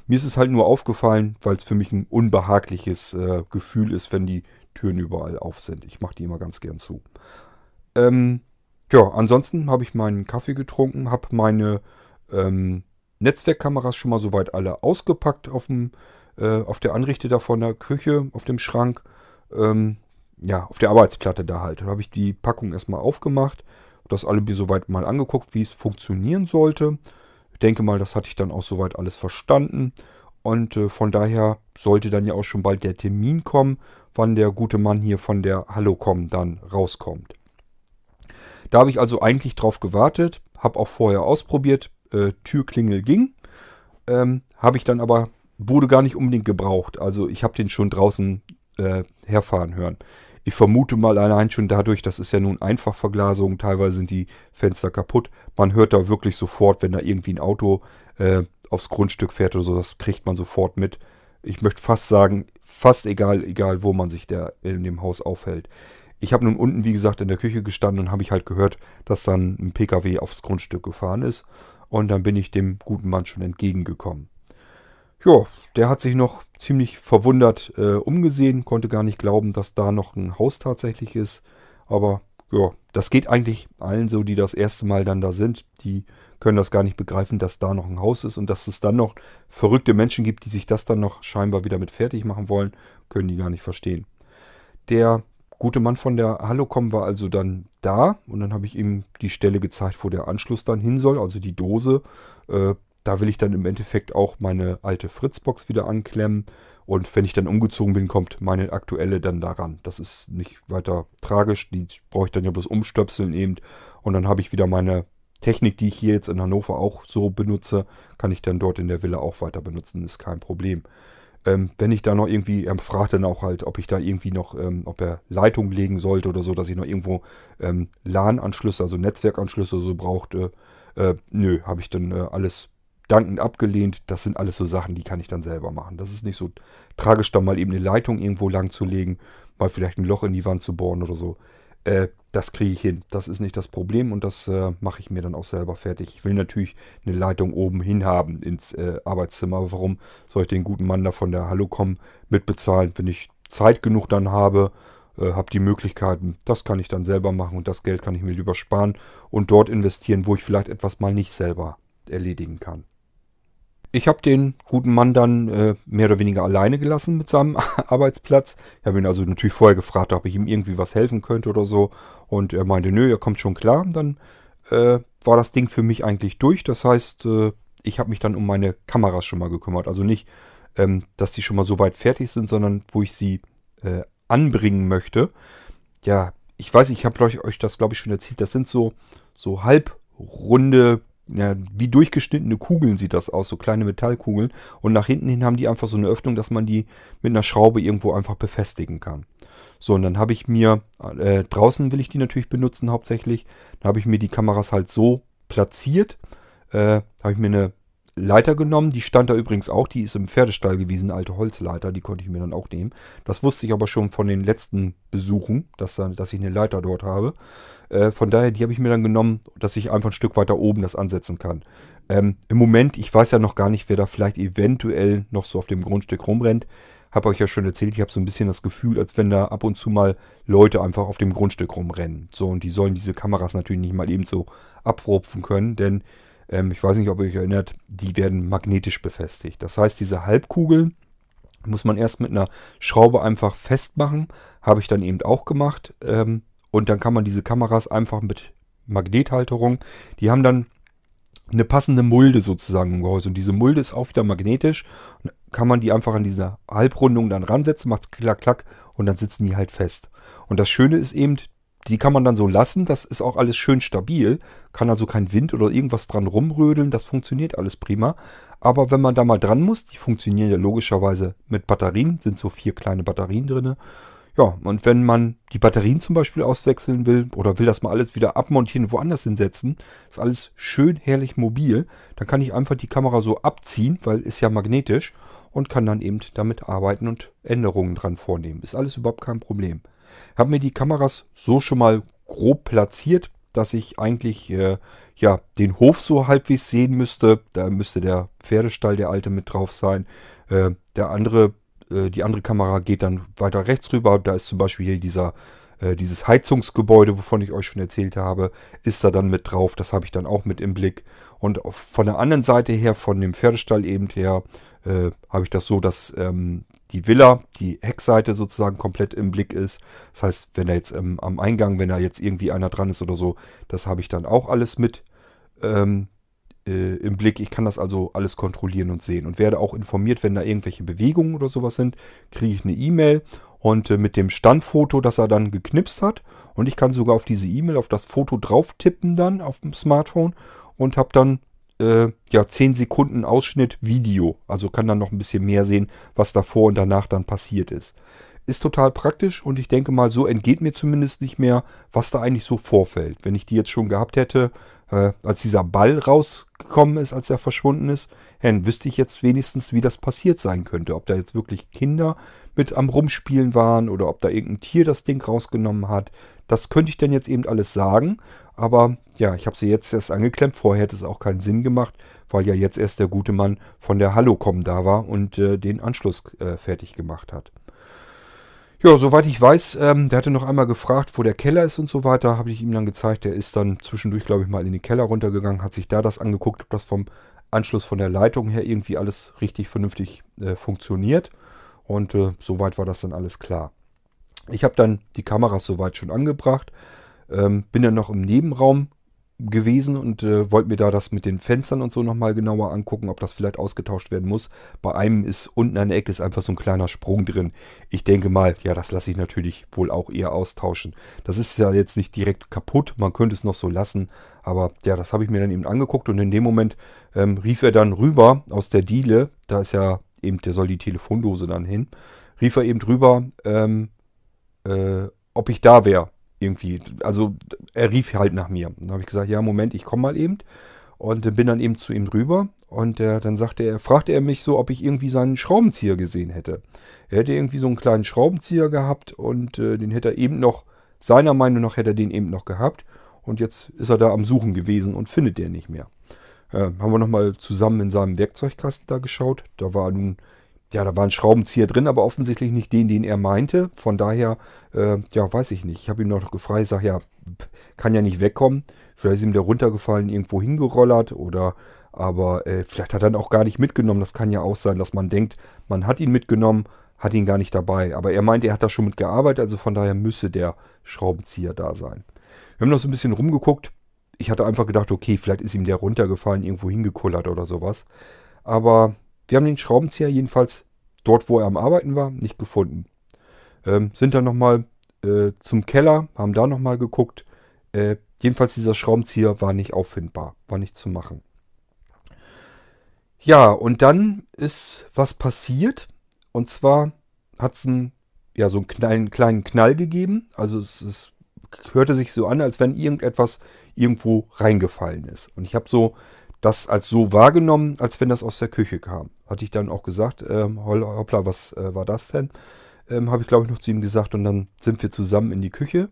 Mir ist es halt nur aufgefallen, weil es für mich ein unbehagliches äh, Gefühl ist, wenn die Türen überall auf sind. Ich mache die immer ganz gern zu. Ähm, ja, ansonsten habe ich meinen Kaffee getrunken, habe meine ähm, Netzwerkkameras schon mal soweit alle ausgepackt auf, dem, äh, auf der Anrichte da von der Küche, auf dem Schrank. Ähm, ja, auf der Arbeitsplatte da halt. Da habe ich die Packung erstmal aufgemacht, das alle soweit mal angeguckt, wie es funktionieren sollte. Ich denke mal, das hatte ich dann auch soweit alles verstanden. Und äh, von daher sollte dann ja auch schon bald der Termin kommen, wann der gute Mann hier von der Hallocom dann rauskommt. Da habe ich also eigentlich drauf gewartet, habe auch vorher ausprobiert, äh, Türklingel ging. Ähm, habe ich dann aber, wurde gar nicht unbedingt gebraucht. Also ich habe den schon draußen äh, herfahren hören. Ich vermute mal allein schon dadurch, das ist ja nun Einfachverglasung, teilweise sind die Fenster kaputt. Man hört da wirklich sofort, wenn da irgendwie ein Auto äh, aufs Grundstück fährt oder so, das kriegt man sofort mit. Ich möchte fast sagen, fast egal, egal wo man sich der in dem Haus aufhält. Ich habe nun unten, wie gesagt, in der Küche gestanden und habe ich halt gehört, dass dann ein PKW aufs Grundstück gefahren ist. Und dann bin ich dem guten Mann schon entgegengekommen. Ja, der hat sich noch ziemlich verwundert äh, umgesehen, konnte gar nicht glauben, dass da noch ein Haus tatsächlich ist. Aber ja, das geht eigentlich allen so, die das erste Mal dann da sind. Die können das gar nicht begreifen, dass da noch ein Haus ist und dass es dann noch verrückte Menschen gibt, die sich das dann noch scheinbar wieder mit fertig machen wollen, können die gar nicht verstehen. Der gute Mann von der Hallocom war also dann da und dann habe ich ihm die Stelle gezeigt, wo der Anschluss dann hin soll, also die Dose. Äh, da will ich dann im Endeffekt auch meine alte Fritzbox wieder anklemmen. Und wenn ich dann umgezogen bin, kommt meine aktuelle dann daran. Das ist nicht weiter tragisch. Die brauche ich dann ja bloß umstöpseln eben. Und dann habe ich wieder meine Technik, die ich hier jetzt in Hannover auch so benutze, kann ich dann dort in der Villa auch weiter benutzen. Ist kein Problem. Ähm, wenn ich da noch irgendwie, er fragt dann auch halt, ob ich da irgendwie noch, ähm, ob er Leitung legen sollte oder so, dass ich noch irgendwo ähm, LAN-Anschlüsse, also Netzwerkanschlüsse so brauchte. Äh, nö, habe ich dann äh, alles dankend abgelehnt. Das sind alles so Sachen, die kann ich dann selber machen. Das ist nicht so tragisch, da mal eben eine Leitung irgendwo lang zu legen, mal vielleicht ein Loch in die Wand zu bohren oder so. Äh, das kriege ich hin. Das ist nicht das Problem und das äh, mache ich mir dann auch selber fertig. Ich will natürlich eine Leitung oben hin haben ins äh, Arbeitszimmer. Warum soll ich den guten Mann da von der Hallocom mitbezahlen, wenn ich Zeit genug dann habe? Äh, habe die Möglichkeiten, das kann ich dann selber machen und das Geld kann ich mir lieber sparen und dort investieren, wo ich vielleicht etwas mal nicht selber erledigen kann. Ich habe den guten Mann dann äh, mehr oder weniger alleine gelassen mit seinem [laughs] Arbeitsplatz. Ich habe ihn also natürlich vorher gefragt, ob ich ihm irgendwie was helfen könnte oder so. Und er meinte, nö, er kommt schon klar. Dann äh, war das Ding für mich eigentlich durch. Das heißt, äh, ich habe mich dann um meine Kameras schon mal gekümmert. Also nicht, ähm, dass die schon mal so weit fertig sind, sondern wo ich sie äh, anbringen möchte. Ja, ich weiß, ich habe euch das, glaube ich, schon erzählt. Das sind so, so halbrunde ja, wie durchgeschnittene Kugeln sieht das aus, so kleine Metallkugeln. Und nach hinten hin haben die einfach so eine Öffnung, dass man die mit einer Schraube irgendwo einfach befestigen kann. So, und dann habe ich mir, äh, draußen will ich die natürlich benutzen hauptsächlich, da habe ich mir die Kameras halt so platziert, äh, habe ich mir eine Leiter genommen, die stand da übrigens auch, die ist im Pferdestall gewesen, alte Holzleiter, die konnte ich mir dann auch nehmen. Das wusste ich aber schon von den letzten Besuchen, dass, dass ich eine Leiter dort habe. Äh, von daher, die habe ich mir dann genommen, dass ich einfach ein Stück weiter oben das ansetzen kann. Ähm, Im Moment, ich weiß ja noch gar nicht, wer da vielleicht eventuell noch so auf dem Grundstück rumrennt. Habe euch ja schon erzählt, ich habe so ein bisschen das Gefühl, als wenn da ab und zu mal Leute einfach auf dem Grundstück rumrennen. So, und die sollen diese Kameras natürlich nicht mal eben so abrupfen können, denn ähm, ich weiß nicht, ob ihr euch erinnert, die werden magnetisch befestigt. Das heißt, diese Halbkugeln muss man erst mit einer Schraube einfach festmachen. Habe ich dann eben auch gemacht. Ähm, und dann kann man diese Kameras einfach mit Magnethalterung, die haben dann eine passende Mulde sozusagen im Gehäuse. Und diese Mulde ist auch wieder magnetisch. Kann man die einfach an diese Halbrundung dann ransetzen, macht klack, klack und dann sitzen die halt fest. Und das Schöne ist eben, die kann man dann so lassen. Das ist auch alles schön stabil. Kann also kein Wind oder irgendwas dran rumrödeln. Das funktioniert alles prima. Aber wenn man da mal dran muss, die funktionieren ja logischerweise mit Batterien. Sind so vier kleine Batterien drin. Ja, und wenn man die Batterien zum Beispiel auswechseln will oder will das mal alles wieder abmontieren, woanders hinsetzen, ist alles schön herrlich mobil, dann kann ich einfach die Kamera so abziehen, weil ist ja magnetisch und kann dann eben damit arbeiten und Änderungen dran vornehmen. Ist alles überhaupt kein Problem. Habe mir die Kameras so schon mal grob platziert, dass ich eigentlich äh, ja den Hof so halbwegs sehen müsste. Da müsste der Pferdestall, der alte, mit drauf sein. Äh, der andere äh, die andere Kamera geht dann weiter rechts rüber. Da ist zum Beispiel hier dieser, äh, dieses Heizungsgebäude, wovon ich euch schon erzählt habe, ist da dann mit drauf. Das habe ich dann auch mit im Blick. Und von der anderen Seite her, von dem Pferdestall eben her, äh, habe ich das so, dass ähm, die Villa, die Heckseite sozusagen komplett im Blick ist. Das heißt, wenn da jetzt ähm, am Eingang, wenn da jetzt irgendwie einer dran ist oder so, das habe ich dann auch alles mit ähm, äh, im Blick. Ich kann das also alles kontrollieren und sehen und werde auch informiert, wenn da irgendwelche Bewegungen oder sowas sind, kriege ich eine E-Mail und äh, mit dem Standfoto, das er dann geknipst hat. Und ich kann sogar auf diese E-Mail, auf das Foto drauf tippen dann auf dem Smartphone und habe dann äh, ja 10 Sekunden Ausschnitt Video. Also kann dann noch ein bisschen mehr sehen, was davor und danach dann passiert ist. Ist total praktisch und ich denke mal, so entgeht mir zumindest nicht mehr, was da eigentlich so vorfällt. Wenn ich die jetzt schon gehabt hätte, äh, als dieser Ball rausgekommen ist, als er verschwunden ist, dann wüsste ich jetzt wenigstens, wie das passiert sein könnte. Ob da jetzt wirklich Kinder mit am Rumspielen waren oder ob da irgendein Tier das Ding rausgenommen hat. Das könnte ich dann jetzt eben alles sagen. Aber ja, ich habe sie jetzt erst angeklemmt. Vorher hätte es auch keinen Sinn gemacht, weil ja jetzt erst der gute Mann von der Hallocom da war und äh, den Anschluss äh, fertig gemacht hat. Ja, soweit ich weiß, ähm, der hatte noch einmal gefragt, wo der Keller ist und so weiter. Habe ich ihm dann gezeigt. Der ist dann zwischendurch, glaube ich, mal in den Keller runtergegangen, hat sich da das angeguckt, ob das vom Anschluss von der Leitung her irgendwie alles richtig vernünftig äh, funktioniert. Und äh, soweit war das dann alles klar. Ich habe dann die Kameras soweit schon angebracht. Ähm, bin dann noch im Nebenraum gewesen und äh, wollte mir da das mit den Fenstern und so nochmal genauer angucken, ob das vielleicht ausgetauscht werden muss. Bei einem ist unten an der Ecke ist einfach so ein kleiner Sprung drin. Ich denke mal, ja, das lasse ich natürlich wohl auch eher austauschen. Das ist ja jetzt nicht direkt kaputt, man könnte es noch so lassen, aber ja, das habe ich mir dann eben angeguckt und in dem Moment ähm, rief er dann rüber aus der Diele, da ist ja eben, der soll die Telefondose dann hin, rief er eben drüber, ähm, äh, ob ich da wäre irgendwie, also er rief halt nach mir. Dann habe ich gesagt, ja, Moment, ich komme mal eben. Und bin dann eben zu ihm rüber und äh, dann sagte er, fragte er mich so, ob ich irgendwie seinen Schraubenzieher gesehen hätte. Er hätte irgendwie so einen kleinen Schraubenzieher gehabt und äh, den hätte er eben noch, seiner Meinung nach hätte er den eben noch gehabt. Und jetzt ist er da am Suchen gewesen und findet den nicht mehr. Äh, haben wir nochmal zusammen in seinem Werkzeugkasten da geschaut. Da war nun ja, da war ein Schraubenzieher drin, aber offensichtlich nicht den, den er meinte. Von daher, äh, ja, weiß ich nicht. Ich habe ihm noch gefragt, ich sage, ja, kann ja nicht wegkommen. Vielleicht ist ihm der runtergefallen, irgendwo hingerollert oder, aber äh, vielleicht hat er ihn auch gar nicht mitgenommen. Das kann ja auch sein, dass man denkt, man hat ihn mitgenommen, hat ihn gar nicht dabei. Aber er meinte, er hat da schon mitgearbeitet, also von daher müsse der Schraubenzieher da sein. Wir haben noch so ein bisschen rumgeguckt. Ich hatte einfach gedacht, okay, vielleicht ist ihm der runtergefallen, irgendwo hingekullert oder sowas. Aber wir haben den Schraubenzieher jedenfalls dort, wo er am Arbeiten war, nicht gefunden. Ähm, sind dann nochmal äh, zum Keller, haben da nochmal geguckt. Äh, jedenfalls dieser Schraubenzieher war nicht auffindbar, war nicht zu machen. Ja, und dann ist was passiert. Und zwar hat es einen, ja, so einen kleinen, kleinen Knall gegeben. Also es, es hörte sich so an, als wenn irgendetwas irgendwo reingefallen ist. Und ich habe so das als so wahrgenommen, als wenn das aus der Küche kam. Hatte ich dann auch gesagt, ähm, hoppla, was äh, war das denn? Ähm, Habe ich, glaube ich, noch zu ihm gesagt und dann sind wir zusammen in die Küche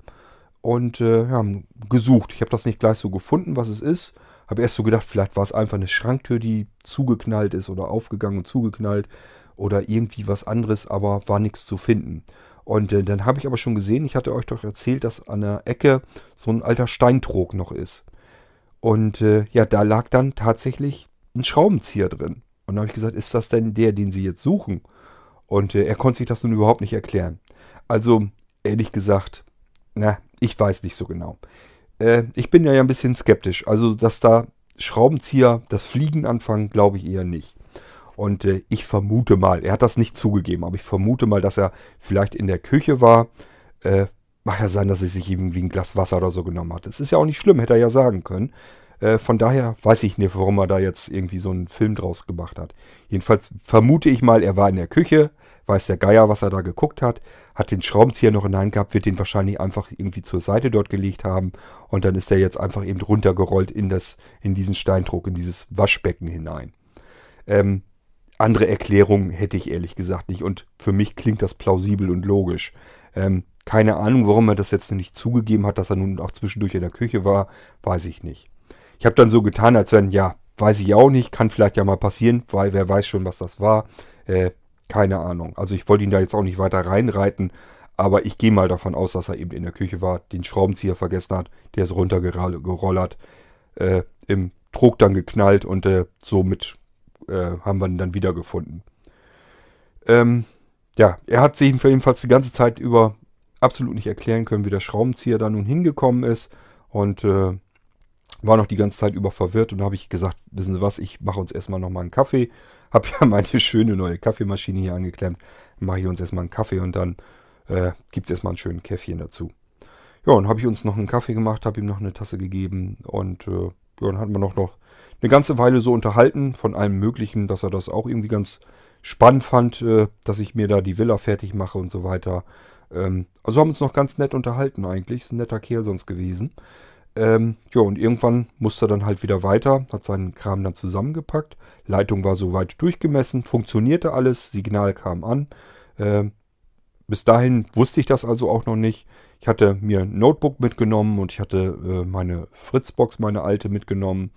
und äh, haben gesucht. Ich habe das nicht gleich so gefunden, was es ist. Habe erst so gedacht, vielleicht war es einfach eine Schranktür, die zugeknallt ist oder aufgegangen und zugeknallt oder irgendwie was anderes, aber war nichts zu finden. Und äh, dann habe ich aber schon gesehen, ich hatte euch doch erzählt, dass an der Ecke so ein alter Steintrog noch ist. Und äh, ja, da lag dann tatsächlich ein Schraubenzieher drin. Und da habe ich gesagt, ist das denn der, den Sie jetzt suchen? Und äh, er konnte sich das nun überhaupt nicht erklären. Also, ehrlich gesagt, na, ich weiß nicht so genau. Äh, ich bin ja, ein bisschen skeptisch. Also, dass da Schraubenzieher das Fliegen anfangen, glaube ich eher nicht. Und äh, ich vermute mal, er hat das nicht zugegeben, aber ich vermute mal, dass er vielleicht in der Küche war, äh, Mag ja sein, dass er sich irgendwie ein Glas Wasser oder so genommen hat. Es ist ja auch nicht schlimm, hätte er ja sagen können. Äh, von daher weiß ich nicht, warum er da jetzt irgendwie so einen Film draus gemacht hat. Jedenfalls vermute ich mal, er war in der Küche, weiß der Geier, was er da geguckt hat, hat den Schraubenzieher noch in der Hand gehabt, wird den wahrscheinlich einfach irgendwie zur Seite dort gelegt haben und dann ist er jetzt einfach eben runtergerollt in, das, in diesen Steindruck, in dieses Waschbecken hinein. Ähm, andere Erklärung hätte ich ehrlich gesagt nicht und für mich klingt das plausibel und logisch. Ähm, keine Ahnung, warum er das jetzt nicht zugegeben hat, dass er nun auch zwischendurch in der Küche war, weiß ich nicht. Ich habe dann so getan, als wenn, ja, weiß ich auch nicht, kann vielleicht ja mal passieren, weil wer weiß schon, was das war. Äh, keine Ahnung. Also ich wollte ihn da jetzt auch nicht weiter reinreiten, aber ich gehe mal davon aus, dass er eben in der Küche war, den Schraubenzieher vergessen hat, der ist runtergerollert, äh, im Trog dann geknallt und äh, somit äh, haben wir ihn dann wiedergefunden. Ähm, ja, er hat sich jedenfalls die ganze Zeit über absolut nicht erklären können, wie der Schraubenzieher da nun hingekommen ist. Und äh, war noch die ganze Zeit über verwirrt. Und da habe ich gesagt, wissen Sie was, ich mache uns erstmal nochmal einen Kaffee. [laughs] Habe ja meine schöne neue Kaffeemaschine hier angeklemmt. Mache ich uns erstmal einen Kaffee und dann äh, gibt es erstmal einen schönen Käffchen dazu. Ja, und habe ich uns noch einen Kaffee gemacht, habe ihm noch eine Tasse gegeben und äh, ja, dann hatten wir noch, noch eine ganze Weile so unterhalten von allem Möglichen, dass er das auch irgendwie ganz spannend fand, äh, dass ich mir da die Villa fertig mache und so weiter. Ähm, also haben uns noch ganz nett unterhalten eigentlich. Ist ein netter Kerl sonst gewesen. Ähm, ja, und irgendwann musste er dann halt wieder weiter, hat seinen Kram dann zusammengepackt. Leitung war soweit durchgemessen, funktionierte alles, Signal kam an. Ähm, bis dahin wusste ich das also auch noch nicht. Ich hatte mir ein Notebook mitgenommen und ich hatte äh, meine Fritzbox, meine alte, mitgenommen.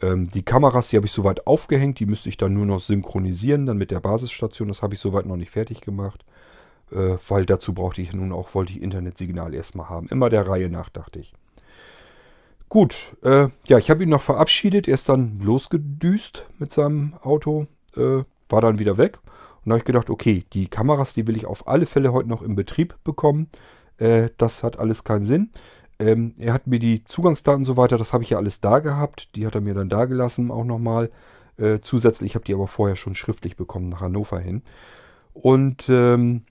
Ähm, die Kameras, die habe ich soweit aufgehängt, die müsste ich dann nur noch synchronisieren, dann mit der Basisstation. Das habe ich soweit noch nicht fertig gemacht, äh, weil dazu brauchte ich nun auch, wollte ich Internetsignal erstmal haben. Immer der Reihe nach, dachte ich. Gut, äh, ja, ich habe ihn noch verabschiedet. Er ist dann losgedüst mit seinem Auto, äh, war dann wieder weg. Und da habe ich gedacht, okay, die Kameras, die will ich auf alle Fälle heute noch in Betrieb bekommen. Äh, das hat alles keinen Sinn. Ähm, er hat mir die Zugangsdaten und so weiter, das habe ich ja alles da gehabt. Die hat er mir dann da gelassen auch nochmal. Äh, zusätzlich habe die aber vorher schon schriftlich bekommen nach Hannover hin. Und ähm,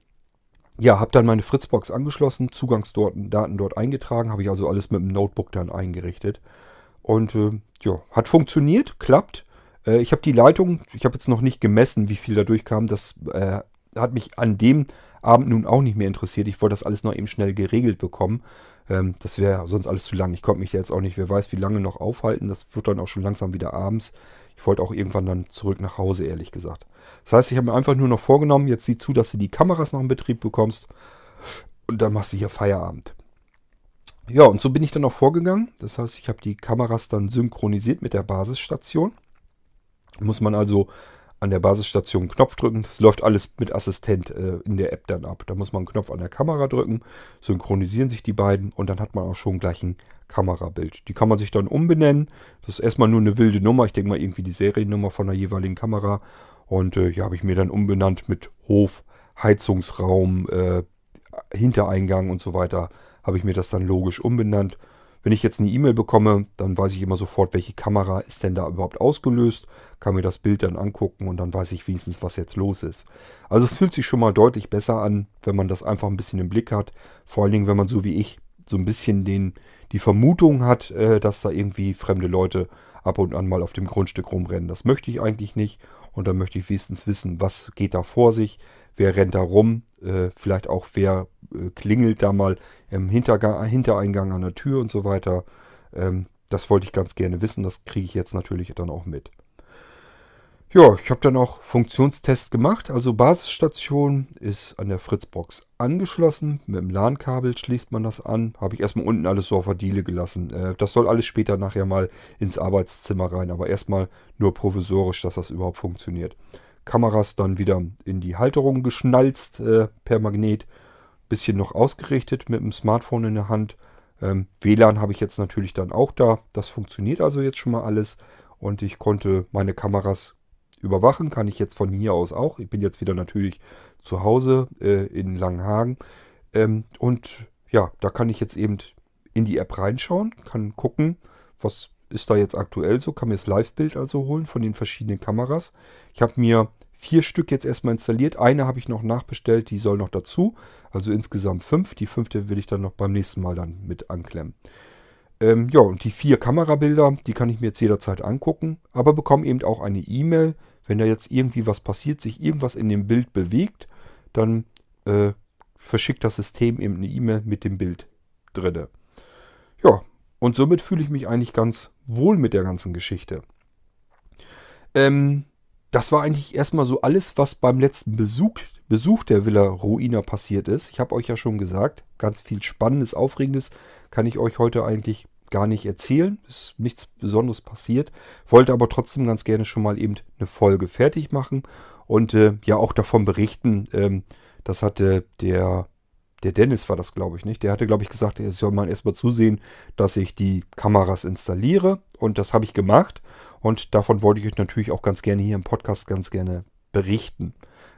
ja, habe dann meine Fritzbox angeschlossen, Zugangsdaten dort eingetragen, habe ich also alles mit dem Notebook dann eingerichtet. Und äh, ja, hat funktioniert, klappt. Äh, ich habe die Leitung, ich habe jetzt noch nicht gemessen, wie viel da durchkam. Das äh, hat mich an dem Abend nun auch nicht mehr interessiert. Ich wollte das alles noch eben schnell geregelt bekommen. Ähm, das wäre sonst alles zu lang. Ich konnte mich jetzt auch nicht, wer weiß, wie lange noch aufhalten. Das wird dann auch schon langsam wieder abends. Ich wollte auch irgendwann dann zurück nach Hause, ehrlich gesagt. Das heißt, ich habe mir einfach nur noch vorgenommen, jetzt sieh zu, dass du die Kameras noch in Betrieb bekommst. Und dann machst du hier Feierabend. Ja, und so bin ich dann auch vorgegangen. Das heißt, ich habe die Kameras dann synchronisiert mit der Basisstation. Muss man also an der Basisstation einen Knopf drücken. Das läuft alles mit Assistent äh, in der App dann ab. Da muss man einen Knopf an der Kamera drücken, synchronisieren sich die beiden und dann hat man auch schon gleich ein Kamerabild. Die kann man sich dann umbenennen. Das ist erstmal nur eine wilde Nummer. Ich denke mal irgendwie die Seriennummer von der jeweiligen Kamera. Und äh, ja, habe ich mir dann umbenannt mit Hof, Heizungsraum, äh, Hintereingang und so weiter. Habe ich mir das dann logisch umbenannt. Wenn ich jetzt eine E-Mail bekomme, dann weiß ich immer sofort, welche Kamera ist denn da überhaupt ausgelöst, kann mir das Bild dann angucken und dann weiß ich wenigstens, was jetzt los ist. Also es fühlt sich schon mal deutlich besser an, wenn man das einfach ein bisschen im Blick hat. Vor allen Dingen, wenn man so wie ich so ein bisschen den, die Vermutung hat, äh, dass da irgendwie fremde Leute ab und an mal auf dem Grundstück rumrennen. Das möchte ich eigentlich nicht und dann möchte ich wenigstens wissen, was geht da vor sich, wer rennt da rum, äh, vielleicht auch wer äh, klingelt da mal im Hintergang, Hintereingang an der Tür und so weiter. Ähm, das wollte ich ganz gerne wissen, das kriege ich jetzt natürlich dann auch mit. Ja, ich habe dann auch Funktionstest gemacht. Also Basisstation ist an der Fritzbox angeschlossen. Mit dem LAN-Kabel schließt man das an. Habe ich erstmal unten alles so auf der Diele gelassen. Äh, das soll alles später nachher mal ins Arbeitszimmer rein. Aber erstmal nur provisorisch, dass das überhaupt funktioniert. Kameras dann wieder in die Halterung geschnalzt äh, per Magnet. Bisschen noch ausgerichtet mit dem Smartphone in der Hand. Ähm, WLAN habe ich jetzt natürlich dann auch da. Das funktioniert also jetzt schon mal alles. Und ich konnte meine Kameras überwachen. Kann ich jetzt von hier aus auch. Ich bin jetzt wieder natürlich zu Hause äh, in Langenhagen. Ähm, und ja, da kann ich jetzt eben in die App reinschauen. Kann gucken, was ist da jetzt aktuell so, kann mir das Live-Bild also holen von den verschiedenen Kameras. Ich habe mir vier Stück jetzt erstmal installiert. Eine habe ich noch nachbestellt, die soll noch dazu. Also insgesamt fünf. Die fünfte will ich dann noch beim nächsten Mal dann mit anklemmen. Ähm, ja, und die vier Kamerabilder, die kann ich mir jetzt jederzeit angucken, aber bekomme eben auch eine E-Mail, wenn da jetzt irgendwie was passiert, sich irgendwas in dem Bild bewegt, dann äh, verschickt das System eben eine E-Mail mit dem Bild drinne. Ja, und somit fühle ich mich eigentlich ganz wohl mit der ganzen Geschichte. Ähm, das war eigentlich erstmal so alles, was beim letzten Besuch, Besuch der Villa Ruina passiert ist. Ich habe euch ja schon gesagt, ganz viel Spannendes, Aufregendes kann ich euch heute eigentlich gar nicht erzählen. Ist nichts Besonderes passiert. Wollte aber trotzdem ganz gerne schon mal eben eine Folge fertig machen und äh, ja auch davon berichten. Ähm, das hatte der der Dennis war das, glaube ich, nicht. Der hatte, glaube ich, gesagt, er soll mal erstmal zusehen, dass ich die Kameras installiere. Und das habe ich gemacht. Und davon wollte ich euch natürlich auch ganz gerne hier im Podcast ganz gerne berichten.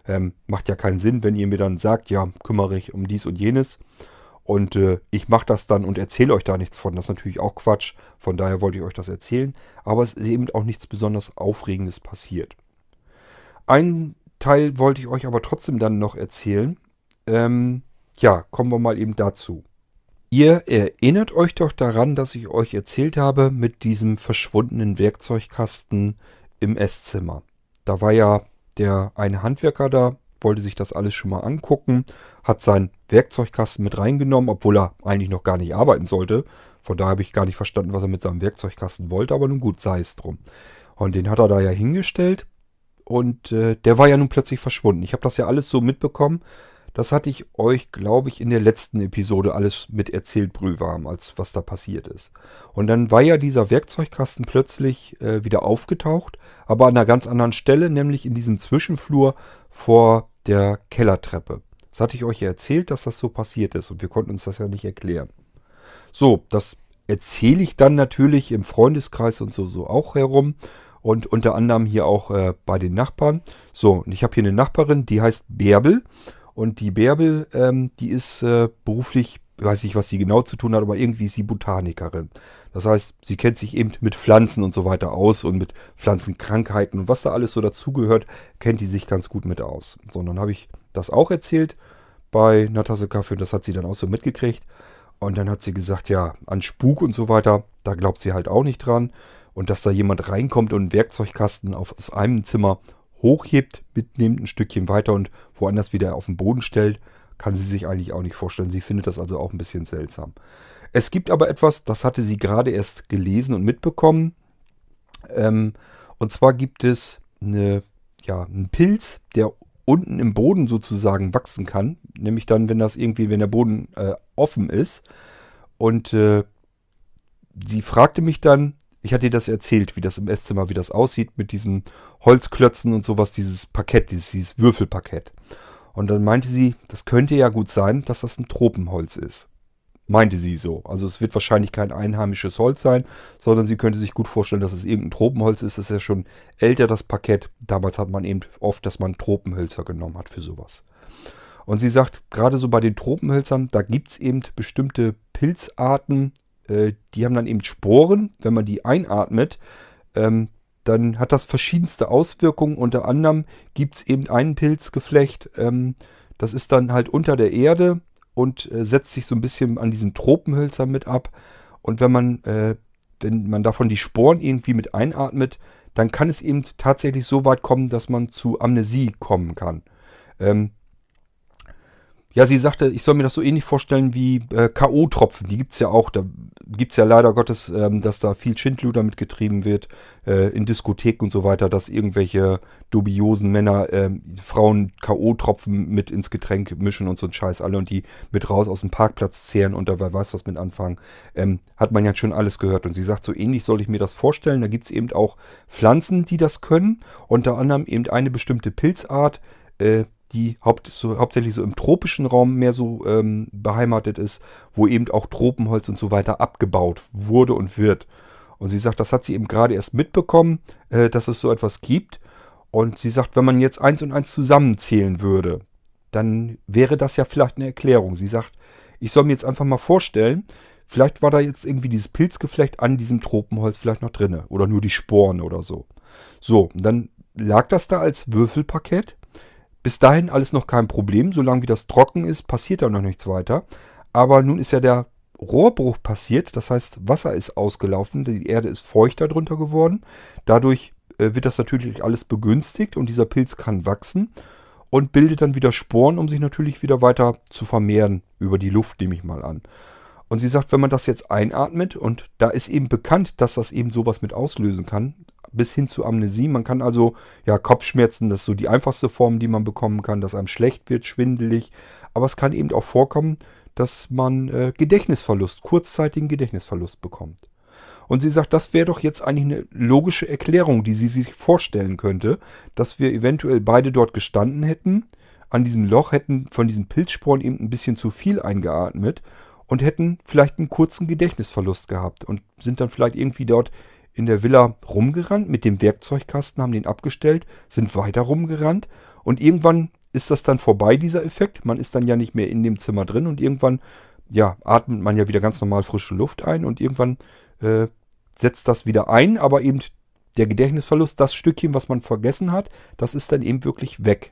Ähm, macht ja keinen Sinn, wenn ihr mir dann sagt, ja, kümmere ich um dies und jenes. Und äh, ich mache das dann und erzähle euch da nichts von. Das ist natürlich auch Quatsch. Von daher wollte ich euch das erzählen. Aber es ist eben auch nichts besonders Aufregendes passiert. Ein Teil wollte ich euch aber trotzdem dann noch erzählen. Ähm, ja, kommen wir mal eben dazu. Ihr erinnert euch doch daran, dass ich euch erzählt habe mit diesem verschwundenen Werkzeugkasten im Esszimmer. Da war ja der eine Handwerker da, wollte sich das alles schon mal angucken, hat seinen Werkzeugkasten mit reingenommen, obwohl er eigentlich noch gar nicht arbeiten sollte. Von daher habe ich gar nicht verstanden, was er mit seinem Werkzeugkasten wollte, aber nun gut, sei es drum. Und den hat er da ja hingestellt und äh, der war ja nun plötzlich verschwunden. Ich habe das ja alles so mitbekommen, das hatte ich euch, glaube ich, in der letzten Episode alles mit erzählt, Brühwarm, als was da passiert ist. Und dann war ja dieser Werkzeugkasten plötzlich äh, wieder aufgetaucht, aber an einer ganz anderen Stelle, nämlich in diesem Zwischenflur vor der Kellertreppe. Das hatte ich euch ja erzählt, dass das so passiert ist und wir konnten uns das ja nicht erklären. So, das erzähle ich dann natürlich im Freundeskreis und so, so auch herum und unter anderem hier auch äh, bei den Nachbarn. So, und ich habe hier eine Nachbarin, die heißt Bärbel und die Bärbel, ähm, die ist äh, beruflich, weiß nicht, was sie genau zu tun hat, aber irgendwie ist sie Botanikerin. Das heißt, sie kennt sich eben mit Pflanzen und so weiter aus und mit Pflanzenkrankheiten und was da alles so dazugehört, kennt die sich ganz gut mit aus. So, und dann habe ich das auch erzählt bei einer Tasse Kaffee und das hat sie dann auch so mitgekriegt. Und dann hat sie gesagt, ja, an Spuk und so weiter, da glaubt sie halt auch nicht dran. Und dass da jemand reinkommt und einen Werkzeugkasten aus einem Zimmer hochhebt, mitnimmt ein Stückchen weiter und woanders wieder auf den Boden stellt, kann sie sich eigentlich auch nicht vorstellen. Sie findet das also auch ein bisschen seltsam. Es gibt aber etwas, das hatte sie gerade erst gelesen und mitbekommen. Ähm, und zwar gibt es eine, ja, einen Pilz, der unten im Boden sozusagen wachsen kann. Nämlich dann, wenn das irgendwie, wenn der Boden äh, offen ist. Und äh, sie fragte mich dann, ich hatte dir das erzählt, wie das im Esszimmer, wie das aussieht mit diesen Holzklötzen und sowas, dieses Parkett, dieses, dieses Würfelparkett. Und dann meinte sie, das könnte ja gut sein, dass das ein Tropenholz ist. Meinte sie so. Also es wird wahrscheinlich kein einheimisches Holz sein, sondern sie könnte sich gut vorstellen, dass es irgendein Tropenholz ist. Das ist ja schon älter, das Parkett. Damals hat man eben oft, dass man Tropenhölzer genommen hat für sowas. Und sie sagt, gerade so bei den Tropenhölzern, da gibt es eben bestimmte Pilzarten, äh, die haben dann eben Sporen. Wenn man die einatmet, ähm, dann hat das verschiedenste Auswirkungen. Unter anderem gibt es eben ein Pilzgeflecht, ähm, das ist dann halt unter der Erde und äh, setzt sich so ein bisschen an diesen Tropenhölzern mit ab. Und wenn man, äh, wenn man davon die Sporen irgendwie mit einatmet, dann kann es eben tatsächlich so weit kommen, dass man zu Amnesie kommen kann. Ähm, ja, sie sagte, ich soll mir das so ähnlich vorstellen wie äh, K.O.-Tropfen. Die gibt's ja auch. Da gibt's ja leider Gottes, ähm, dass da viel Schindluder mitgetrieben wird äh, in Diskotheken und so weiter, dass irgendwelche dubiosen Männer äh, Frauen K.O.-Tropfen mit ins Getränk mischen und so ein Scheiß alle und die mit raus aus dem Parkplatz zehren und da wer weiß was mit anfangen. Ähm, hat man ja schon alles gehört. Und sie sagt, so ähnlich soll ich mir das vorstellen. Da gibt's eben auch Pflanzen, die das können. Unter anderem eben eine bestimmte Pilzart, äh, die haupt, so, hauptsächlich so im tropischen Raum mehr so ähm, beheimatet ist, wo eben auch Tropenholz und so weiter abgebaut wurde und wird. Und sie sagt, das hat sie eben gerade erst mitbekommen, äh, dass es so etwas gibt. Und sie sagt, wenn man jetzt eins und eins zusammenzählen würde, dann wäre das ja vielleicht eine Erklärung. Sie sagt, ich soll mir jetzt einfach mal vorstellen, vielleicht war da jetzt irgendwie dieses Pilzgeflecht an diesem Tropenholz vielleicht noch drinne oder nur die Sporen oder so. So, dann lag das da als Würfelpaket bis dahin alles noch kein Problem. Solange wie das trocken ist, passiert da noch nichts weiter. Aber nun ist ja der Rohrbruch passiert. Das heißt, Wasser ist ausgelaufen. Die Erde ist feuchter drunter geworden. Dadurch äh, wird das natürlich alles begünstigt und dieser Pilz kann wachsen und bildet dann wieder Sporen, um sich natürlich wieder weiter zu vermehren über die Luft, nehme ich mal an. Und sie sagt, wenn man das jetzt einatmet, und da ist eben bekannt, dass das eben sowas mit auslösen kann, bis hin zu Amnesie. Man kann also, ja, Kopfschmerzen, das ist so die einfachste Form, die man bekommen kann, dass einem schlecht wird, schwindelig. Aber es kann eben auch vorkommen, dass man äh, Gedächtnisverlust, kurzzeitigen Gedächtnisverlust bekommt. Und sie sagt, das wäre doch jetzt eigentlich eine logische Erklärung, die sie sich vorstellen könnte, dass wir eventuell beide dort gestanden hätten, an diesem Loch hätten von diesen Pilzsporen eben ein bisschen zu viel eingeatmet und hätten vielleicht einen kurzen Gedächtnisverlust gehabt und sind dann vielleicht irgendwie dort in der Villa rumgerannt mit dem Werkzeugkasten, haben den abgestellt, sind weiter rumgerannt und irgendwann ist das dann vorbei, dieser Effekt. Man ist dann ja nicht mehr in dem Zimmer drin und irgendwann, ja, atmet man ja wieder ganz normal frische Luft ein und irgendwann äh, setzt das wieder ein, aber eben der Gedächtnisverlust, das Stückchen, was man vergessen hat, das ist dann eben wirklich weg.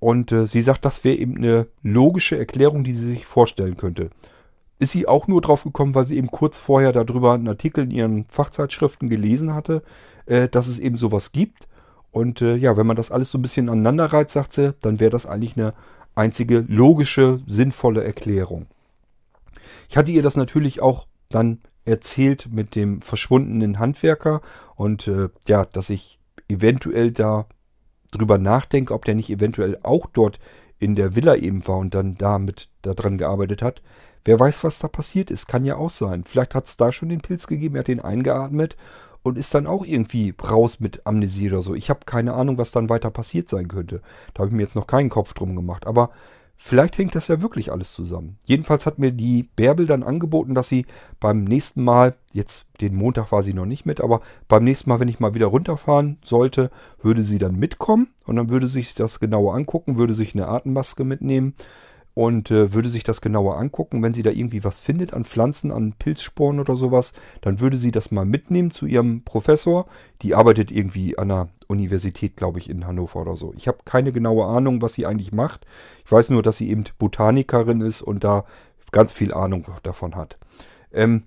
Und äh, sie sagt, das wäre eben eine logische Erklärung, die sie sich vorstellen könnte. Ist sie auch nur drauf gekommen, weil sie eben kurz vorher darüber einen Artikel in ihren Fachzeitschriften gelesen hatte, äh, dass es eben sowas gibt. Und äh, ja, wenn man das alles so ein bisschen aneinander reizt, sagt sie, dann wäre das eigentlich eine einzige logische, sinnvolle Erklärung. Ich hatte ihr das natürlich auch dann erzählt mit dem verschwundenen Handwerker und äh, ja, dass ich eventuell da drüber nachdenke, ob der nicht eventuell auch dort in der Villa eben war und dann damit daran gearbeitet hat. Wer weiß, was da passiert ist, kann ja auch sein. Vielleicht hat es da schon den Pilz gegeben, er hat den eingeatmet und ist dann auch irgendwie raus mit Amnesie oder so. Ich habe keine Ahnung, was dann weiter passiert sein könnte. Da habe ich mir jetzt noch keinen Kopf drum gemacht. Aber Vielleicht hängt das ja wirklich alles zusammen. Jedenfalls hat mir die Bärbel dann angeboten, dass sie beim nächsten Mal, jetzt den Montag war sie noch nicht mit, aber beim nächsten Mal, wenn ich mal wieder runterfahren sollte, würde sie dann mitkommen und dann würde sich das genauer angucken, würde sich eine Atemmaske mitnehmen und äh, würde sich das genauer angucken. Wenn sie da irgendwie was findet an Pflanzen, an Pilzsporen oder sowas, dann würde sie das mal mitnehmen zu ihrem Professor. Die arbeitet irgendwie an einer Universität, glaube ich, in Hannover oder so. Ich habe keine genaue Ahnung, was sie eigentlich macht. Ich weiß nur, dass sie eben Botanikerin ist und da ganz viel Ahnung davon hat. Ähm,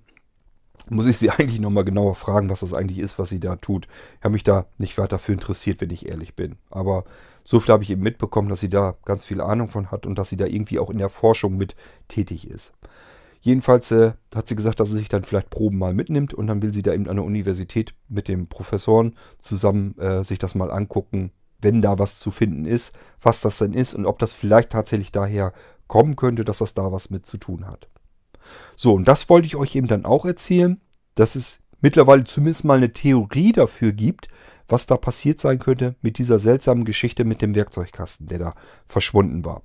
muss ich sie [laughs] eigentlich nochmal genauer fragen, was das eigentlich ist, was sie da tut. Ich habe mich da nicht weiter für interessiert, wenn ich ehrlich bin. Aber so viel habe ich eben mitbekommen, dass sie da ganz viel Ahnung von hat und dass sie da irgendwie auch in der Forschung mit tätig ist. Jedenfalls äh, hat sie gesagt, dass sie sich dann vielleicht Proben mal mitnimmt und dann will sie da eben an der Universität mit dem Professoren zusammen äh, sich das mal angucken, wenn da was zu finden ist, was das denn ist und ob das vielleicht tatsächlich daher kommen könnte, dass das da was mit zu tun hat. So, und das wollte ich euch eben dann auch erzählen, dass es mittlerweile zumindest mal eine Theorie dafür gibt, was da passiert sein könnte mit dieser seltsamen Geschichte mit dem Werkzeugkasten, der da verschwunden war.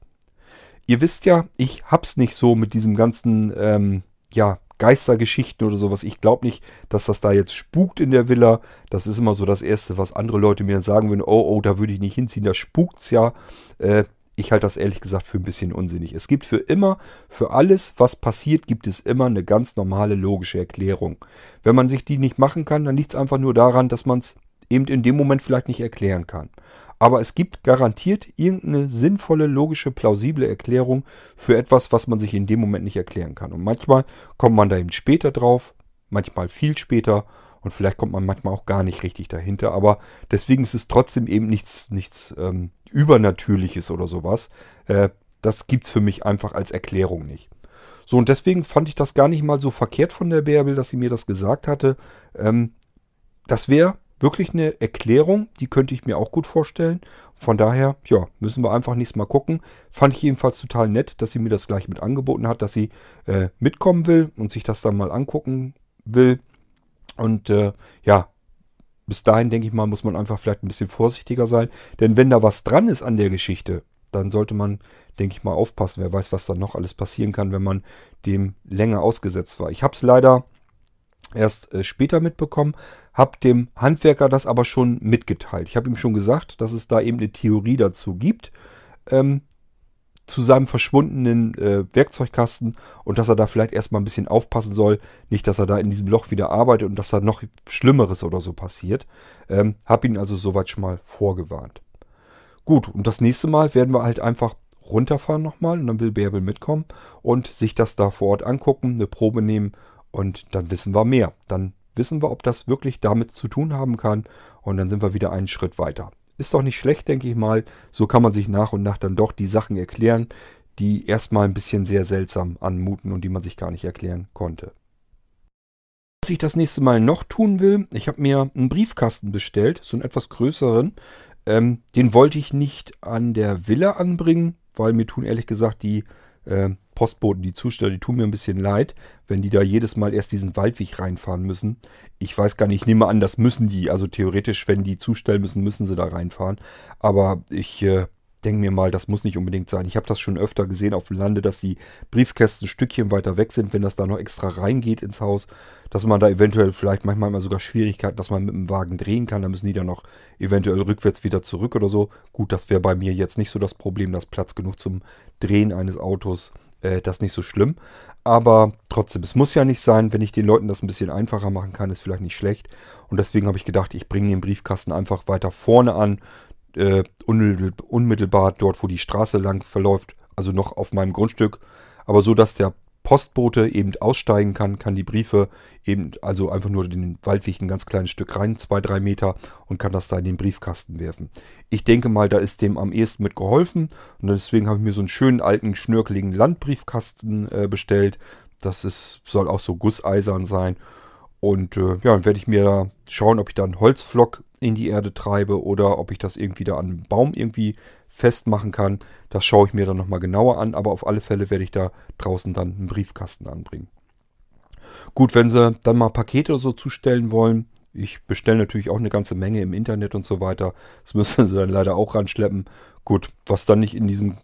Ihr wisst ja, ich hab's nicht so mit diesem ganzen, ähm, ja, Geistergeschichten oder sowas. Ich glaube nicht, dass das da jetzt spukt in der Villa. Das ist immer so das Erste, was andere Leute mir sagen würden. Oh, oh, da würde ich nicht hinziehen, da spukt's ja. Äh, ich halte das ehrlich gesagt für ein bisschen unsinnig. Es gibt für immer, für alles, was passiert, gibt es immer eine ganz normale logische Erklärung. Wenn man sich die nicht machen kann, dann liegt es einfach nur daran, dass man es eben in dem Moment vielleicht nicht erklären kann. Aber es gibt garantiert irgendeine sinnvolle, logische, plausible Erklärung für etwas, was man sich in dem Moment nicht erklären kann. Und manchmal kommt man da eben später drauf, manchmal viel später und vielleicht kommt man manchmal auch gar nicht richtig dahinter. Aber deswegen ist es trotzdem eben nichts, nichts ähm, Übernatürliches oder sowas. Äh, das gibt es für mich einfach als Erklärung nicht. So, und deswegen fand ich das gar nicht mal so verkehrt von der Bärbel, dass sie mir das gesagt hatte. Ähm, das wäre wirklich eine Erklärung, die könnte ich mir auch gut vorstellen. Von daher, ja, müssen wir einfach nächstes Mal gucken. Fand ich jedenfalls total nett, dass sie mir das gleich mit angeboten hat, dass sie äh, mitkommen will und sich das dann mal angucken will. Und äh, ja, bis dahin denke ich mal, muss man einfach vielleicht ein bisschen vorsichtiger sein. Denn wenn da was dran ist an der Geschichte, dann sollte man, denke ich mal, aufpassen. Wer weiß, was dann noch alles passieren kann, wenn man dem länger ausgesetzt war. Ich habe es leider erst äh, später mitbekommen, habe dem Handwerker das aber schon mitgeteilt. Ich habe ihm schon gesagt, dass es da eben eine Theorie dazu gibt. Ähm, zu seinem verschwundenen äh, Werkzeugkasten und dass er da vielleicht erstmal ein bisschen aufpassen soll. Nicht, dass er da in diesem Loch wieder arbeitet und dass da noch Schlimmeres oder so passiert. Ähm, hab ihn also soweit schon mal vorgewarnt. Gut, und das nächste Mal werden wir halt einfach runterfahren nochmal und dann will Bärbel mitkommen und sich das da vor Ort angucken, eine Probe nehmen und dann wissen wir mehr. Dann wissen wir, ob das wirklich damit zu tun haben kann und dann sind wir wieder einen Schritt weiter. Ist doch nicht schlecht, denke ich mal. So kann man sich nach und nach dann doch die Sachen erklären, die erstmal ein bisschen sehr seltsam anmuten und die man sich gar nicht erklären konnte. Was ich das nächste Mal noch tun will, ich habe mir einen Briefkasten bestellt, so einen etwas größeren. Ähm, den wollte ich nicht an der Villa anbringen, weil mir tun ehrlich gesagt die äh, Postboten, die Zusteller, die tun mir ein bisschen leid, wenn die da jedes Mal erst diesen Waldweg reinfahren müssen. Ich weiß gar nicht, ich nehme an, das müssen die. Also theoretisch, wenn die zustellen müssen, müssen sie da reinfahren. Aber ich äh, denke mir mal, das muss nicht unbedingt sein. Ich habe das schon öfter gesehen auf dem Lande, dass die Briefkästen ein Stückchen weiter weg sind, wenn das da noch extra reingeht ins Haus, dass man da eventuell vielleicht manchmal mal sogar Schwierigkeiten, dass man mit dem Wagen drehen kann. Da müssen die dann noch eventuell rückwärts wieder zurück oder so. Gut, das wäre bei mir jetzt nicht so das Problem, dass Platz genug zum Drehen eines Autos äh, das nicht so schlimm. Aber trotzdem, es muss ja nicht sein, wenn ich den Leuten das ein bisschen einfacher machen kann, ist vielleicht nicht schlecht. Und deswegen habe ich gedacht, ich bringe den Briefkasten einfach weiter vorne an, äh, unmittelbar dort, wo die Straße lang verläuft, also noch auf meinem Grundstück, aber so, dass der Postbote eben aussteigen kann, kann die Briefe eben also einfach nur den Waldweg ein ganz kleines Stück rein, zwei, drei Meter und kann das da in den Briefkasten werfen. Ich denke mal, da ist dem am ehesten mit geholfen und deswegen habe ich mir so einen schönen alten schnörkeligen Landbriefkasten äh, bestellt. Das ist, soll auch so gusseisern sein. Und äh, ja, dann werde ich mir da schauen, ob ich da einen Holzflock in die Erde treibe oder ob ich das irgendwie da an einem Baum irgendwie festmachen kann. Das schaue ich mir dann nochmal genauer an, aber auf alle Fälle werde ich da draußen dann einen Briefkasten anbringen. Gut, wenn sie dann mal Pakete oder so zustellen wollen, ich bestelle natürlich auch eine ganze Menge im Internet und so weiter. Das [laughs] müssen sie dann leider auch ranschleppen. Gut, was dann nicht in diesem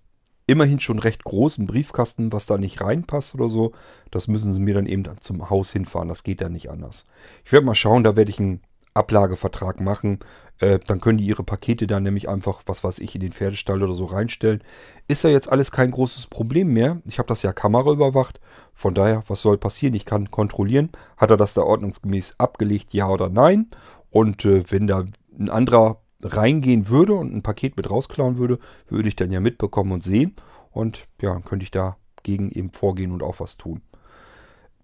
immerhin schon recht großen Briefkasten, was da nicht reinpasst oder so, das müssen sie mir dann eben zum Haus hinfahren. Das geht dann nicht anders. Ich werde mal schauen, da werde ich einen Ablagevertrag machen. Äh, dann können die ihre Pakete dann nämlich einfach, was weiß ich, in den Pferdestall oder so reinstellen. Ist ja jetzt alles kein großes Problem mehr. Ich habe das ja Kamera überwacht. Von daher, was soll passieren? Ich kann kontrollieren, hat er das da ordnungsgemäß abgelegt, ja oder nein. Und äh, wenn da ein anderer reingehen würde und ein Paket mit rausklauen würde, würde ich dann ja mitbekommen und sehen. Und ja, dann könnte ich dagegen eben vorgehen und auch was tun.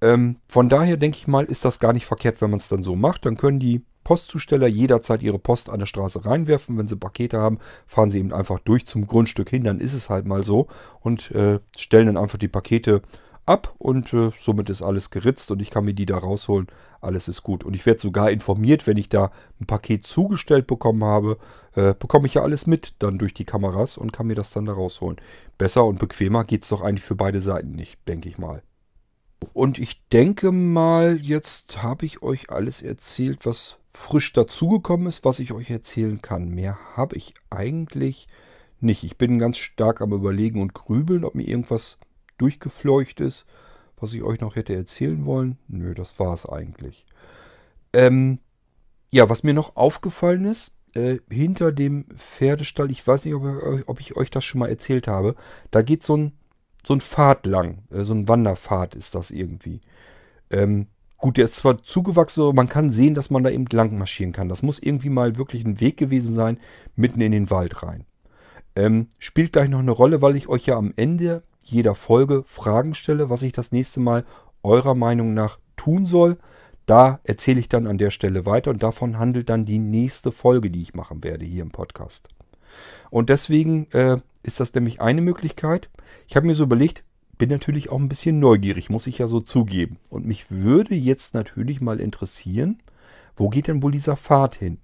Ähm, von daher denke ich mal, ist das gar nicht verkehrt, wenn man es dann so macht. Dann können die Postzusteller jederzeit ihre Post an der Straße reinwerfen. Wenn sie Pakete haben, fahren sie eben einfach durch zum Grundstück hin. Dann ist es halt mal so und äh, stellen dann einfach die Pakete ab und äh, somit ist alles geritzt und ich kann mir die da rausholen. Alles ist gut. Und ich werde sogar informiert, wenn ich da ein Paket zugestellt bekommen habe, äh, bekomme ich ja alles mit dann durch die Kameras und kann mir das dann da rausholen. Besser und bequemer geht es doch eigentlich für beide Seiten nicht, denke ich mal. Und ich denke mal, jetzt habe ich euch alles erzählt, was frisch dazugekommen ist, was ich euch erzählen kann. Mehr habe ich eigentlich nicht. Ich bin ganz stark am Überlegen und Grübeln, ob mir irgendwas durchgefleucht ist, was ich euch noch hätte erzählen wollen. Nö, das war es eigentlich. Ähm, ja, was mir noch aufgefallen ist, äh, hinter dem Pferdestall, ich weiß nicht, ob, ob, ich euch das schon mal erzählt habe, da geht so ein, so ein Pfad lang, äh, so ein Wanderpfad ist das irgendwie. Ähm, gut, der ist zwar zugewachsen, aber man kann sehen, dass man da eben lang marschieren kann. Das muss irgendwie mal wirklich ein Weg gewesen sein, mitten in den Wald rein. Ähm, spielt gleich noch eine Rolle, weil ich euch ja am Ende jeder Folge Fragen stelle, was ich das nächste Mal eurer Meinung nach tun soll. Da erzähle ich dann an der Stelle weiter und davon handelt dann die nächste Folge, die ich machen werde hier im Podcast. Und deswegen äh, ist das nämlich eine Möglichkeit. Ich habe mir so überlegt, bin natürlich auch ein bisschen neugierig, muss ich ja so zugeben. Und mich würde jetzt natürlich mal interessieren, wo geht denn wohl dieser Pfad hin?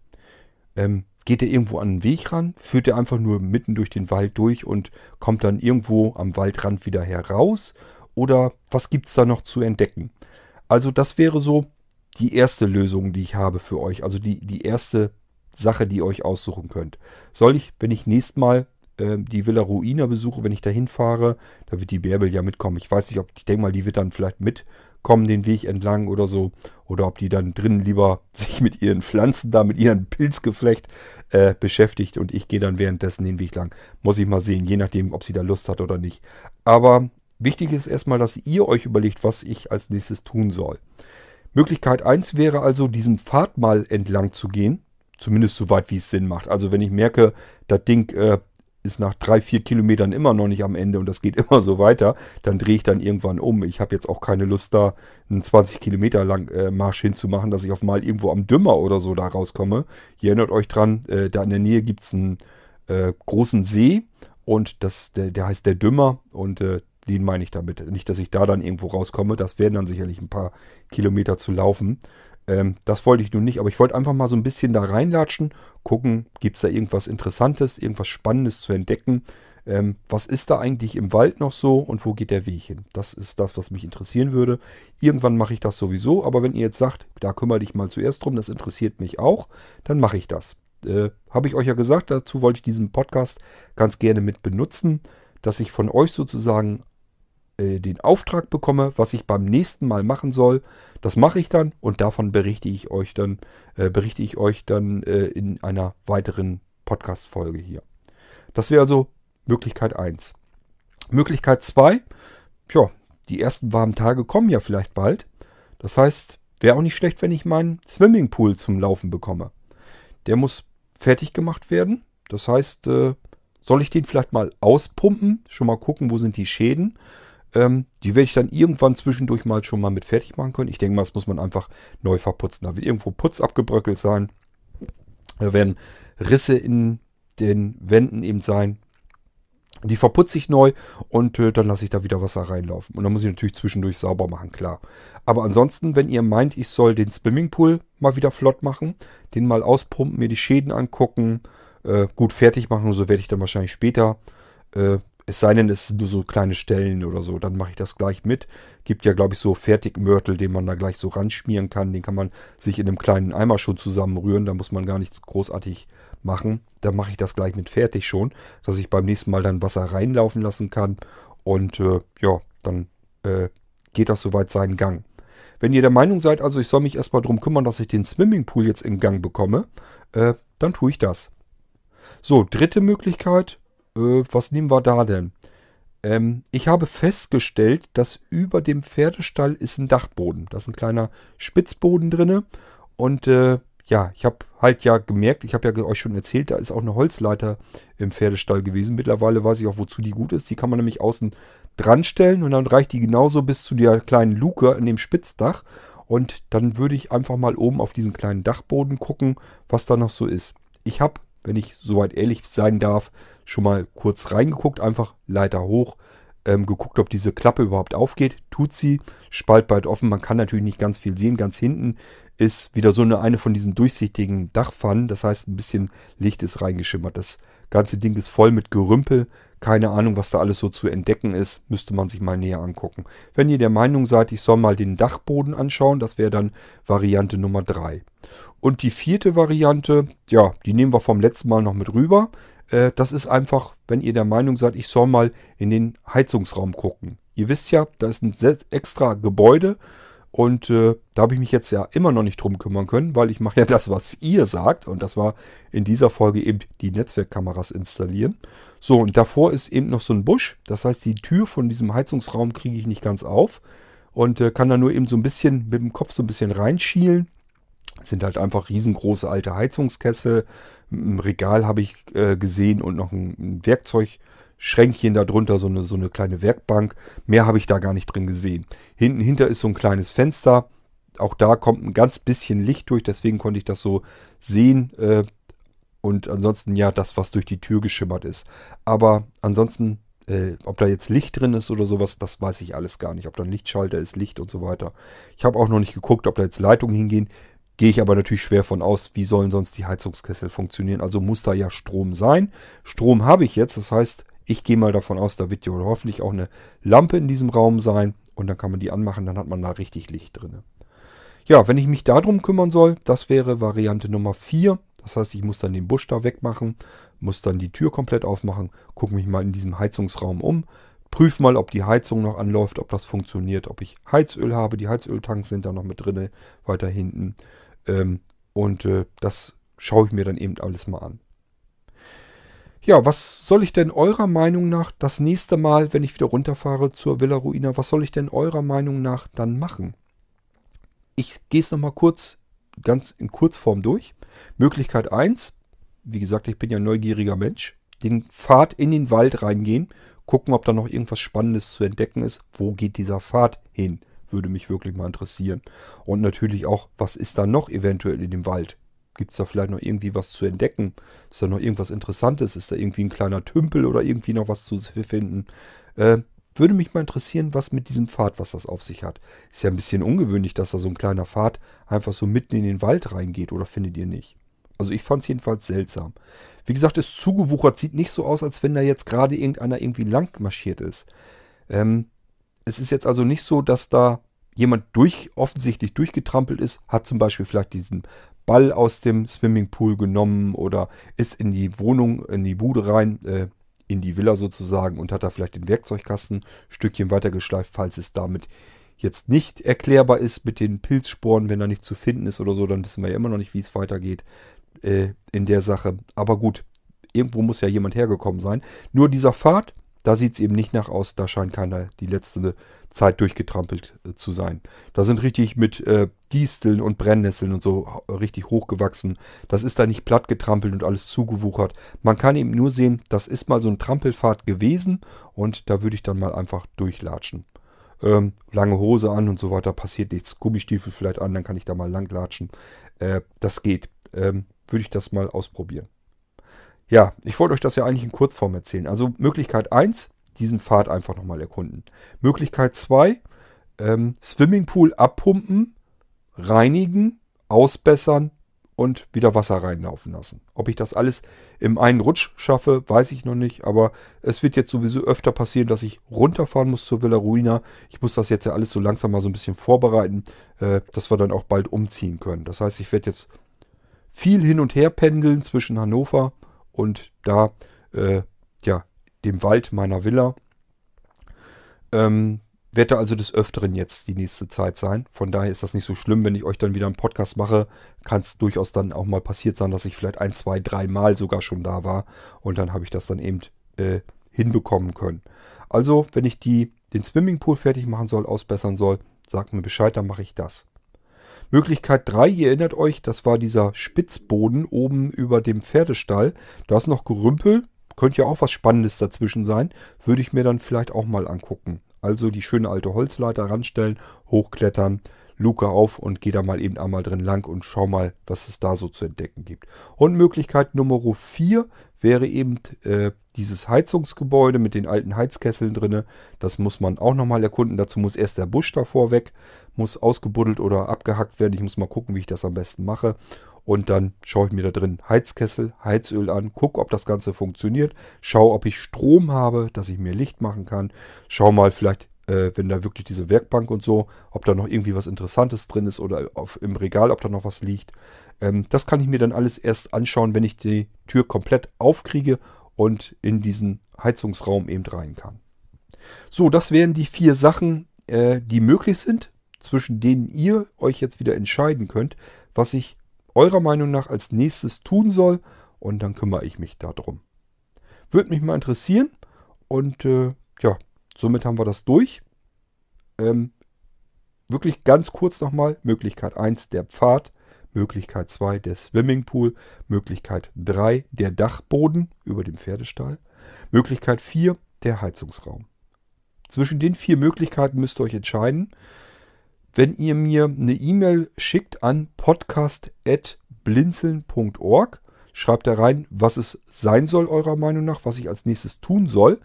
Ähm, Geht er irgendwo an den Weg ran? Führt er einfach nur mitten durch den Wald durch und kommt dann irgendwo am Waldrand wieder heraus? Oder was gibt es da noch zu entdecken? Also das wäre so die erste Lösung, die ich habe für euch. Also die, die erste Sache, die ihr euch aussuchen könnt. Soll ich, wenn ich nächstes Mal äh, die Villa Ruina besuche, wenn ich da hinfahre, da wird die Bärbel ja mitkommen. Ich weiß nicht, ob, ich denke mal, die wird dann vielleicht mit kommen den Weg entlang oder so. Oder ob die dann drinnen lieber [laughs] sich mit ihren Pflanzen da, mit ihrem Pilzgeflecht äh, beschäftigt und ich gehe dann währenddessen den Weg lang. Muss ich mal sehen, je nachdem, ob sie da Lust hat oder nicht. Aber wichtig ist erstmal, dass ihr euch überlegt, was ich als nächstes tun soll. Möglichkeit 1 wäre also, diesen Pfad mal entlang zu gehen. Zumindest so weit, wie es Sinn macht. Also wenn ich merke, das Ding äh, ist nach drei, vier Kilometern immer noch nicht am Ende und das geht [laughs] immer so weiter, dann drehe ich dann irgendwann um. Ich habe jetzt auch keine Lust da, einen 20 Kilometer lang äh, Marsch hinzumachen, dass ich auf mal irgendwo am Dümmer oder so da rauskomme. Ihr erinnert euch dran, äh, da in der Nähe gibt es einen äh, großen See und das, der, der heißt der Dümmer und äh, den meine ich damit. Nicht, dass ich da dann irgendwo rauskomme, das werden dann sicherlich ein paar Kilometer zu laufen. Ähm, das wollte ich nun nicht, aber ich wollte einfach mal so ein bisschen da reinlatschen, gucken, gibt es da irgendwas Interessantes, irgendwas Spannendes zu entdecken. Ähm, was ist da eigentlich im Wald noch so und wo geht der Weg hin? Das ist das, was mich interessieren würde. Irgendwann mache ich das sowieso, aber wenn ihr jetzt sagt, da kümmere dich mal zuerst drum, das interessiert mich auch, dann mache ich das. Äh, Habe ich euch ja gesagt, dazu wollte ich diesen Podcast ganz gerne mit benutzen, dass ich von euch sozusagen äh, den Auftrag bekomme, was ich beim nächsten Mal machen soll. Das mache ich dann und davon berichte ich euch dann, äh, berichte ich euch dann äh, in einer weiteren Podcast-Folge hier. Das wäre also Möglichkeit 1. Möglichkeit 2, ja, die ersten warmen Tage kommen ja vielleicht bald. Das heißt, wäre auch nicht schlecht, wenn ich meinen Swimmingpool zum Laufen bekomme. Der muss fertig gemacht werden. Das heißt, äh, soll ich den vielleicht mal auspumpen, schon mal gucken, wo sind die Schäden Ähm, die werde ich dann irgendwann zwischendurch mal schon mal mit fertig machen können. Ich denke mal, das muss man einfach neu verputzen. Da wird irgendwo Putz abgebröckelt sein. Da werden Risse in den Wänden eben sein. Die verputze ich neu und äh, dann lasse ich da wieder Wasser reinlaufen. Und dann muss ich natürlich zwischendurch sauber machen, klar. Aber ansonsten, wenn ihr meint, ich soll den Swimmingpool mal wieder flott machen, den mal auspumpen, mir die Schäden angucken, äh, gut fertig machen, so werde ich dann wahrscheinlich später. Äh, es sei denn, es sind nur so kleine Stellen oder so, dann mache ich das gleich mit. Gibt ja, glaube ich, so Fertigmörtel, den man da gleich so ranschmieren kann. Den kann man sich in einem kleinen Eimer schon zusammenrühren. Da muss man gar nichts großartig machen. Dann mache ich das gleich mit fertig schon, dass ich beim nächsten Mal dann Wasser reinlaufen lassen kann. Und äh, ja, dann äh, geht das soweit seinen Gang. Wenn ihr der Meinung seid, also ich soll mich erstmal darum kümmern, dass ich den Swimmingpool jetzt in Gang bekomme, äh, dann tue ich das. So, dritte Möglichkeit, äh, was nehmen wir da denn? Ähm, ich habe festgestellt, dass über dem Pferdestall ist ein Dachboden. Da ist ein kleiner Spitzboden drinne. Und äh, ja, ich habe halt ja gemerkt, ich habe ja euch schon erzählt, da ist auch eine Holzleiter im Pferdestall gewesen. Mittlerweile weiß ich auch, wozu die gut ist. Die kann man nämlich außen dran stellen und dann reicht die genauso bis zu der kleinen Luke an dem Spitzdach. Und dann würde ich einfach mal oben auf diesen kleinen Dachboden gucken, was da noch so ist. Ich habe wenn ich soweit ehrlich sein darf, schon mal kurz reingeguckt, einfach Leiter hoch, ähm, geguckt, ob diese Klappe überhaupt aufgeht. Tut sie, Spalt bald offen. Man kann natürlich nicht ganz viel sehen. Ganz hinten ist wieder so eine, eine von diesen durchsichtigen Dachpfannen. Das heißt, ein bisschen Licht ist reingeschimmert. Das ganze Ding ist voll mit Gerümpel. Keine Ahnung, was da alles so zu entdecken ist. Müsste man sich mal näher angucken. Wenn ihr der Meinung seid, ich soll mal den Dachboden anschauen, das wäre dann Variante Nummer 3. Und die vierte Variante, ja, die nehmen wir vom letzten Mal noch mit rüber. Äh, das ist einfach, wenn ihr der Meinung seid, ich soll mal in den Heizungsraum gucken. Ihr wisst ja, da ist ein extra Gebäude und äh, da habe ich mich jetzt ja immer noch nicht drum kümmern können, weil ich mache ja das, was ihr sagt. Und das war in dieser Folge eben die Netzwerkkameras installieren. So, und davor ist eben noch so ein Busch. Das heißt, die Tür von diesem Heizungsraum kriege ich nicht ganz auf. Und äh, kann da nur eben so ein bisschen mit dem Kopf so ein bisschen reinschielen. Das sind halt einfach riesengroße alte Heizungskessel. Im Regal habe ich äh, gesehen und noch ein, ein Werkzeug. Schränkchen darunter, so eine, so eine kleine Werkbank. Mehr habe ich da gar nicht drin gesehen. Hinten hinter ist so ein kleines Fenster. Auch da kommt ein ganz bisschen Licht durch, deswegen konnte ich das so sehen. Äh, und ansonsten ja, das, was durch die Tür geschimmert ist. Aber ansonsten, äh, ob da jetzt Licht drin ist oder sowas, das weiß ich alles gar nicht. Ob da ein Lichtschalter ist, Licht und so weiter. Ich habe auch noch nicht geguckt, ob da jetzt Leitungen hingehen. Gehe ich aber natürlich schwer von aus, wie sollen sonst die Heizungskessel funktionieren. Also muss da ja Strom sein. Strom habe ich jetzt, das heißt, ich gehe mal davon aus, da wird ja hoffentlich auch eine Lampe in diesem Raum sein. Und dann kann man die anmachen, dann hat man da richtig Licht drin. Ja, wenn ich mich darum kümmern soll, das wäre Variante Nummer 4. Das heißt, ich muss dann den Busch da wegmachen, muss dann die Tür komplett aufmachen, gucke mich mal in diesem Heizungsraum um, prüfe mal, ob die Heizung noch anläuft, ob das funktioniert, ob ich Heizöl habe. Die Heizöltanks sind da noch mit drin, weiter hinten. Ähm, und äh, das schaue ich mir dann eben alles mal an. Ja, was soll ich denn eurer Meinung nach das nächste Mal, wenn ich wieder runterfahre zur Villa Ruina, was soll ich denn eurer Meinung nach dann machen? Ich gehe es nochmal kurz, ganz in Kurzform durch. Möglichkeit 1, wie gesagt, ich bin ja neugieriger Mensch, den Pfad in den Wald reingehen, gucken, ob da noch irgendwas Spannendes zu entdecken ist. Wo geht dieser Pfad hin? Würde mich wirklich mal interessieren. Und natürlich auch, was ist da noch eventuell in dem Wald? Gibt es da vielleicht noch irgendwie was zu entdecken? Ist da noch irgendwas Interessantes? Ist da irgendwie ein kleiner Tümpel oder irgendwie noch was zu finden? Äh, würde mich mal interessieren, was mit diesem Pfad, was das auf sich hat. Ist ja ein bisschen ungewöhnlich, dass da so ein kleiner Pfad einfach so mitten in den Wald reingeht, oder findet ihr nicht? Also ich fand es jedenfalls seltsam. Wie gesagt, ist zugewuchert, sieht nicht so aus, als wenn da jetzt gerade irgendeiner irgendwie lang marschiert ist. Ähm, es ist jetzt also nicht so, dass da jemand durch, offensichtlich durchgetrampelt ist, hat zum Beispiel vielleicht diesen Ball aus dem Swimmingpool genommen oder ist in die Wohnung, in die Bude rein, äh, in die Villa sozusagen und hat da vielleicht den Werkzeugkasten ein Stückchen weiter geschleift, falls es damit jetzt nicht erklärbar ist mit den Pilzsporen, wenn da nichts zu finden ist oder so, dann wissen wir ja immer noch nicht, wie es weitergeht äh, in der Sache. Aber gut, irgendwo muss ja jemand hergekommen sein. Nur dieser Pfad, da sieht es eben nicht nach aus, da scheint keiner die letzte Zeit durchgetrampelt äh, zu sein. Da sind richtig mit äh, Disteln und Brennnesseln und so richtig hochgewachsen. Das ist da nicht platt getrampelt und alles zugewuchert. Man kann eben nur sehen, das ist mal so ein Trampelpfad gewesen und da würde ich dann mal einfach durchlatschen. Ähm, lange Hose an und so weiter, passiert nichts. Gummistiefel vielleicht an, dann kann ich da mal langlatschen. Äh, das geht. Ähm, würde ich das mal ausprobieren. Ja, ich wollte euch das ja eigentlich in Kurzform erzählen. Also Möglichkeit 1, diesen Pfad einfach nochmal erkunden. Möglichkeit 2, ähm, Swimmingpool abpumpen, reinigen, ausbessern und wieder Wasser reinlaufen lassen. Ob ich das alles im einen Rutsch schaffe, weiß ich noch nicht, aber es wird jetzt sowieso öfter passieren, dass ich runterfahren muss zur Villa Ruina. Ich muss das jetzt ja alles so langsam mal so ein bisschen vorbereiten, äh, dass wir dann auch bald umziehen können. Das heißt, ich werde jetzt viel hin und her pendeln zwischen Hannover und da, äh, ja, dem Wald meiner Villa. Ähm, werde also des Öfteren jetzt die nächste Zeit sein. Von daher ist das nicht so schlimm, wenn ich euch dann wieder einen Podcast mache. Kann es durchaus dann auch mal passiert sein, dass ich vielleicht ein, zwei, drei Mal sogar schon da war. Und dann habe ich das dann eben äh, hinbekommen können. Also, wenn ich die, den Swimmingpool fertig machen soll, ausbessern soll, sagt mir Bescheid, dann mache ich das. Möglichkeit 3, ihr erinnert euch, das war dieser Spitzboden oben über dem Pferdestall. Da ist noch Gerümpel. Könnte ja auch was Spannendes dazwischen sein. Würde ich mir dann vielleicht auch mal angucken. Also die schöne alte Holzleiter ranstellen, hochklettern, Luke auf und gehe da mal eben einmal drin lang und schau mal, was es da so zu entdecken gibt. Und Möglichkeit Nummer 4 wäre eben äh, dieses Heizungsgebäude mit den alten Heizkesseln drinne. Das muss man auch nochmal erkunden. Dazu muss erst der Busch davor weg, muss ausgebuddelt oder abgehackt werden. Ich muss mal gucken, wie ich das am besten mache. Und dann schaue ich mir da drin Heizkessel, Heizöl an, gucke, ob das Ganze funktioniert, schaue, ob ich Strom habe, dass ich mir Licht machen kann, schaue mal vielleicht, äh, wenn da wirklich diese Werkbank und so, ob da noch irgendwie was Interessantes drin ist oder auf, im Regal, ob da noch was liegt. Ähm, das kann ich mir dann alles erst anschauen, wenn ich die Tür komplett aufkriege und in diesen Heizungsraum eben rein kann. So, das wären die vier Sachen, äh, die möglich sind, zwischen denen ihr euch jetzt wieder entscheiden könnt, was ich eurer Meinung nach als nächstes tun soll und dann kümmere ich mich darum. Würde mich mal interessieren und äh, ja, somit haben wir das durch. Ähm, wirklich ganz kurz nochmal, Möglichkeit 1 der Pfad, Möglichkeit 2 der Swimmingpool, Möglichkeit 3 der Dachboden über dem Pferdestall, Möglichkeit 4 der Heizungsraum. Zwischen den vier Möglichkeiten müsst ihr euch entscheiden wenn ihr mir eine E-Mail schickt an podcast.blinzeln.org, schreibt da rein, was es sein soll eurer Meinung nach, was ich als nächstes tun soll.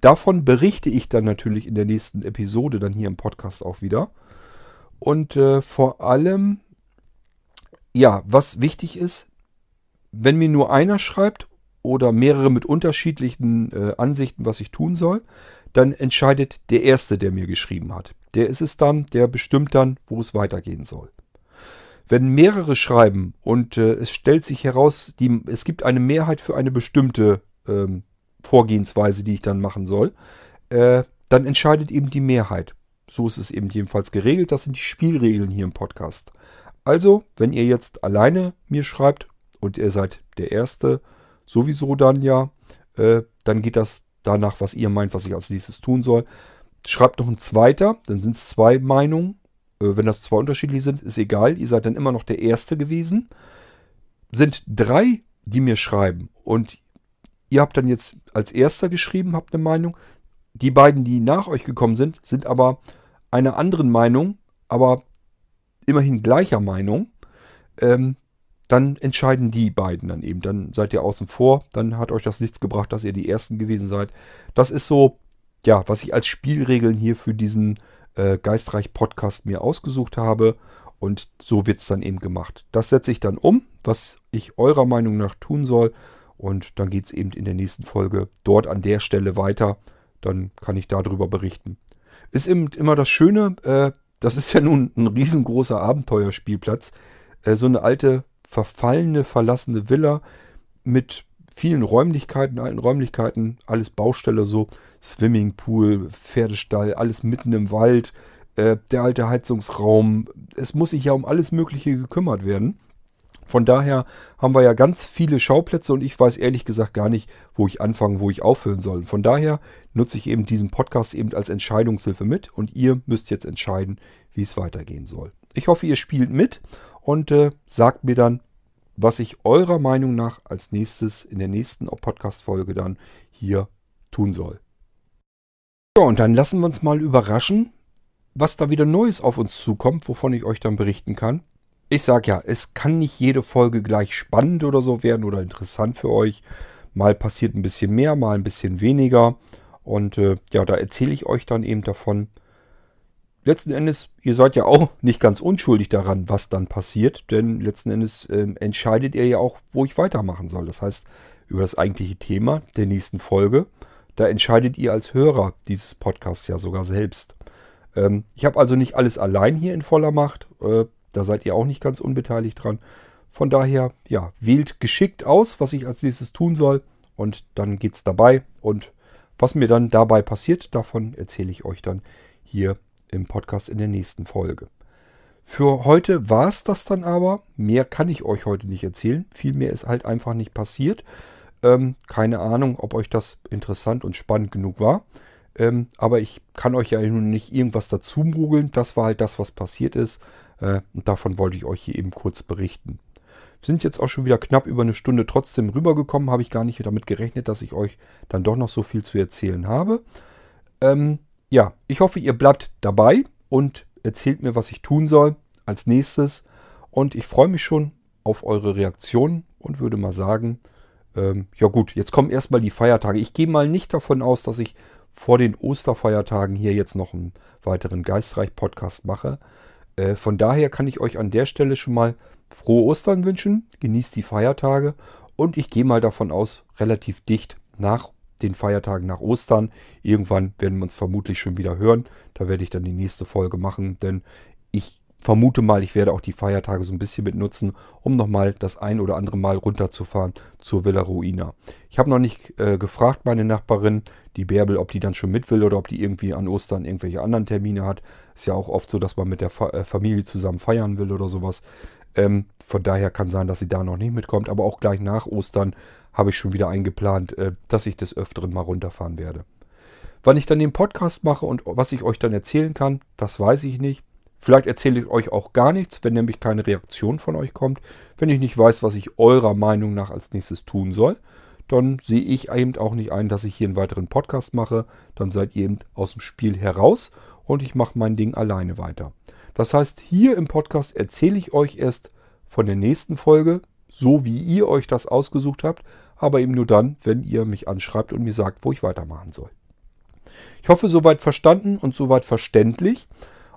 Davon berichte ich dann natürlich in der nächsten Episode, dann hier im Podcast auch wieder. Und äh, vor allem, ja, was wichtig ist, wenn mir nur einer schreibt oder mehrere mit unterschiedlichen äh, Ansichten, was ich tun soll, dann entscheidet der Erste, der mir geschrieben hat. Der ist es dann, der bestimmt dann, wo es weitergehen soll. Wenn mehrere schreiben und äh, es stellt sich heraus, die, es gibt eine Mehrheit für eine bestimmte ähm, Vorgehensweise, die ich dann machen soll, äh, dann entscheidet eben die Mehrheit. So ist es eben jedenfalls geregelt. Das sind die Spielregeln hier im Podcast. Also, wenn ihr jetzt alleine mir schreibt und ihr seid der Erste, sowieso dann ja, äh, dann geht das danach, was ihr meint, was ich als nächstes tun soll. Schreibt noch ein zweiter, dann sind es zwei Meinungen. Äh, wenn das zwei unterschiedlich sind, ist egal. Ihr seid dann immer noch der Erste gewesen. Sind drei, die mir schreiben und ihr habt dann jetzt als Erster geschrieben, habt eine Meinung. Die beiden, die nach euch gekommen sind, sind aber einer anderen Meinung, aber immerhin gleicher Meinung. Ähm, dann entscheiden die beiden dann eben. Dann seid ihr außen vor, dann hat euch das nichts gebracht, dass ihr die Ersten gewesen seid. Das ist so, ja, was ich als Spielregeln hier für diesen äh, Geistreich-Podcast mir ausgesucht habe. Und so wird es dann eben gemacht. Das setze ich dann um, was ich eurer Meinung nach tun soll. Und dann geht es eben in der nächsten Folge dort an der Stelle weiter. Dann kann ich darüber berichten. Ist eben immer das Schöne, äh, das ist ja nun ein riesengroßer Abenteuerspielplatz. Äh, so eine alte verfallene, verlassene Villa mit vielen Räumlichkeiten, alten Räumlichkeiten, alles Baustelle so, Swimmingpool, Pferdestall, alles mitten im Wald, äh, der alte Heizungsraum. Es muss sich ja um alles Mögliche gekümmert werden. Von daher haben wir ja ganz viele Schauplätze und ich weiß ehrlich gesagt gar nicht, wo ich anfangen, wo ich aufhören soll. Von daher nutze ich eben diesen Podcast eben als Entscheidungshilfe mit und ihr müsst jetzt entscheiden, wie es weitergehen soll. Ich hoffe, ihr spielt mit und äh, sagt mir dann, was ich eurer Meinung nach als nächstes in der nächsten Podcast-Folge dann hier tun soll. Ja, und dann lassen wir uns mal überraschen, was da wieder Neues auf uns zukommt, wovon ich euch dann berichten kann. Ich sag ja, es kann nicht jede Folge gleich spannend oder so werden oder interessant für euch. Mal passiert ein bisschen mehr, mal ein bisschen weniger. Und äh, ja, da erzähle ich euch dann eben davon. Letzten Endes, ihr seid ja auch [laughs] nicht ganz unschuldig daran, was dann passiert, denn letzten Endes äh, entscheidet ihr ja auch, wo ich weitermachen soll. Das heißt, über das eigentliche Thema der nächsten Folge, da entscheidet ihr als Hörer dieses Podcasts ja sogar selbst. Ähm, ich habe also nicht alles allein hier in voller Macht. Äh, da seid ihr auch nicht ganz unbeteiligt dran. Von daher, ja, wählt geschickt aus, was ich als nächstes tun soll. Und dann geht's dabei. Und was mir dann dabei passiert, davon erzähle ich euch dann hier im Podcast in der nächsten Folge. Für heute war es das dann aber. Mehr kann ich euch heute nicht erzählen. Viel mehr ist halt einfach nicht passiert. Ähm, keine Ahnung, ob euch das interessant und spannend genug war. Ähm, aber ich kann euch ja nun nicht irgendwas dazu mogeln. Das war halt das, was passiert ist. Äh, und davon wollte ich euch hier eben kurz berichten. Wir sind jetzt auch schon wieder knapp über eine Stunde trotzdem rübergekommen. Habe ich gar nicht damit gerechnet, dass ich euch dann doch noch so viel zu erzählen habe. Ähm, ja, ich hoffe, ihr bleibt dabei und erzählt mir, was ich tun soll als nächstes. Und ich freue mich schon auf eure Reaktionen und würde mal sagen, ähm, ja gut, jetzt kommen erstmal die Feiertage. Ich gehe mal nicht davon aus, dass ich vor den Osterfeiertagen hier jetzt noch einen weiteren Geistreich-Podcast mache. Äh, von daher kann ich euch an der Stelle schon mal frohe Ostern wünschen. Genießt die Feiertage und ich gehe mal davon aus, relativ dicht nach den Feiertagen nach Ostern. Irgendwann werden wir uns vermutlich schon wieder hören. Da werde ich dann die nächste Folge machen, denn ich vermute mal, ich werde auch die Feiertage so ein bisschen mit nutzen, um nochmal das ein oder andere Mal runterzufahren zur Villa Ruina. Ich habe noch nicht äh, gefragt, meine Nachbarin, die Bärbel, ob die dann schon mit will oder ob die irgendwie an Ostern irgendwelche anderen Termine hat. Ist ja auch oft so, dass man mit der Fa äh, Familie zusammen feiern will oder sowas. Ähm, von daher kann sein, dass sie da noch nicht mitkommt. Aber auch gleich nach Ostern habe ich schon wieder eingeplant, äh, dass ich des Öfteren mal runterfahren werde. Wann ich dann den Podcast mache und was ich euch dann erzählen kann, das weiß ich nicht. Vielleicht erzähle ich euch auch gar nichts, wenn nämlich keine Reaktion von euch kommt. Wenn ich nicht weiß, was ich eurer Meinung nach als nächstes tun soll, dann sehe ich eben auch nicht ein, dass ich hier einen weiteren Podcast mache. Dann seid ihr eben aus dem Spiel heraus und ich mache mein Ding alleine weiter. Das heißt, hier im Podcast erzähle ich euch erst von der nächsten Folge, so wie ihr euch das ausgesucht habt, aber eben nur dann, wenn ihr mich anschreibt und mir sagt, wo ich weitermachen soll. Ich hoffe, soweit verstanden und soweit verständlich.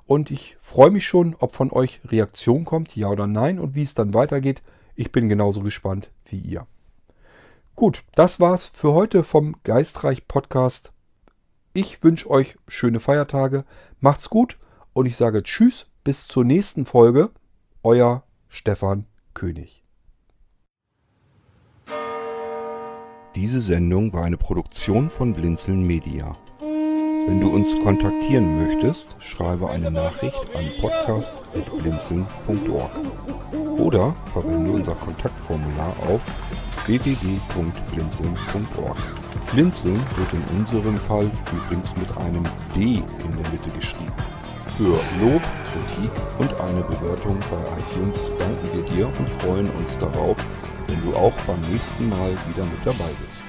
Und ich freue mich schon, ob von euch Reaktion kommt, ja oder nein, und wie es dann weitergeht. Ich bin genauso gespannt wie ihr. Gut, das war's für heute vom Geistreich Podcast. Ich wünsche euch schöne Feiertage, macht's gut und ich sage Tschüss, bis zur nächsten Folge. Euer Stefan König. Diese Sendung war eine Produktion von Blinzeln Media. Wenn du uns kontaktieren möchtest, schreibe eine Nachricht an podcast.blinzeln.org oder verwende unser Kontaktformular auf www.blinzeln.org. Blinzeln wird in unserem Fall übrigens mit einem D in der Mitte geschrieben. Für Lob, Kritik und eine Bewertung bei iTunes danken wir dir und freuen uns darauf, wenn du auch beim nächsten Mal wieder mit dabei bist.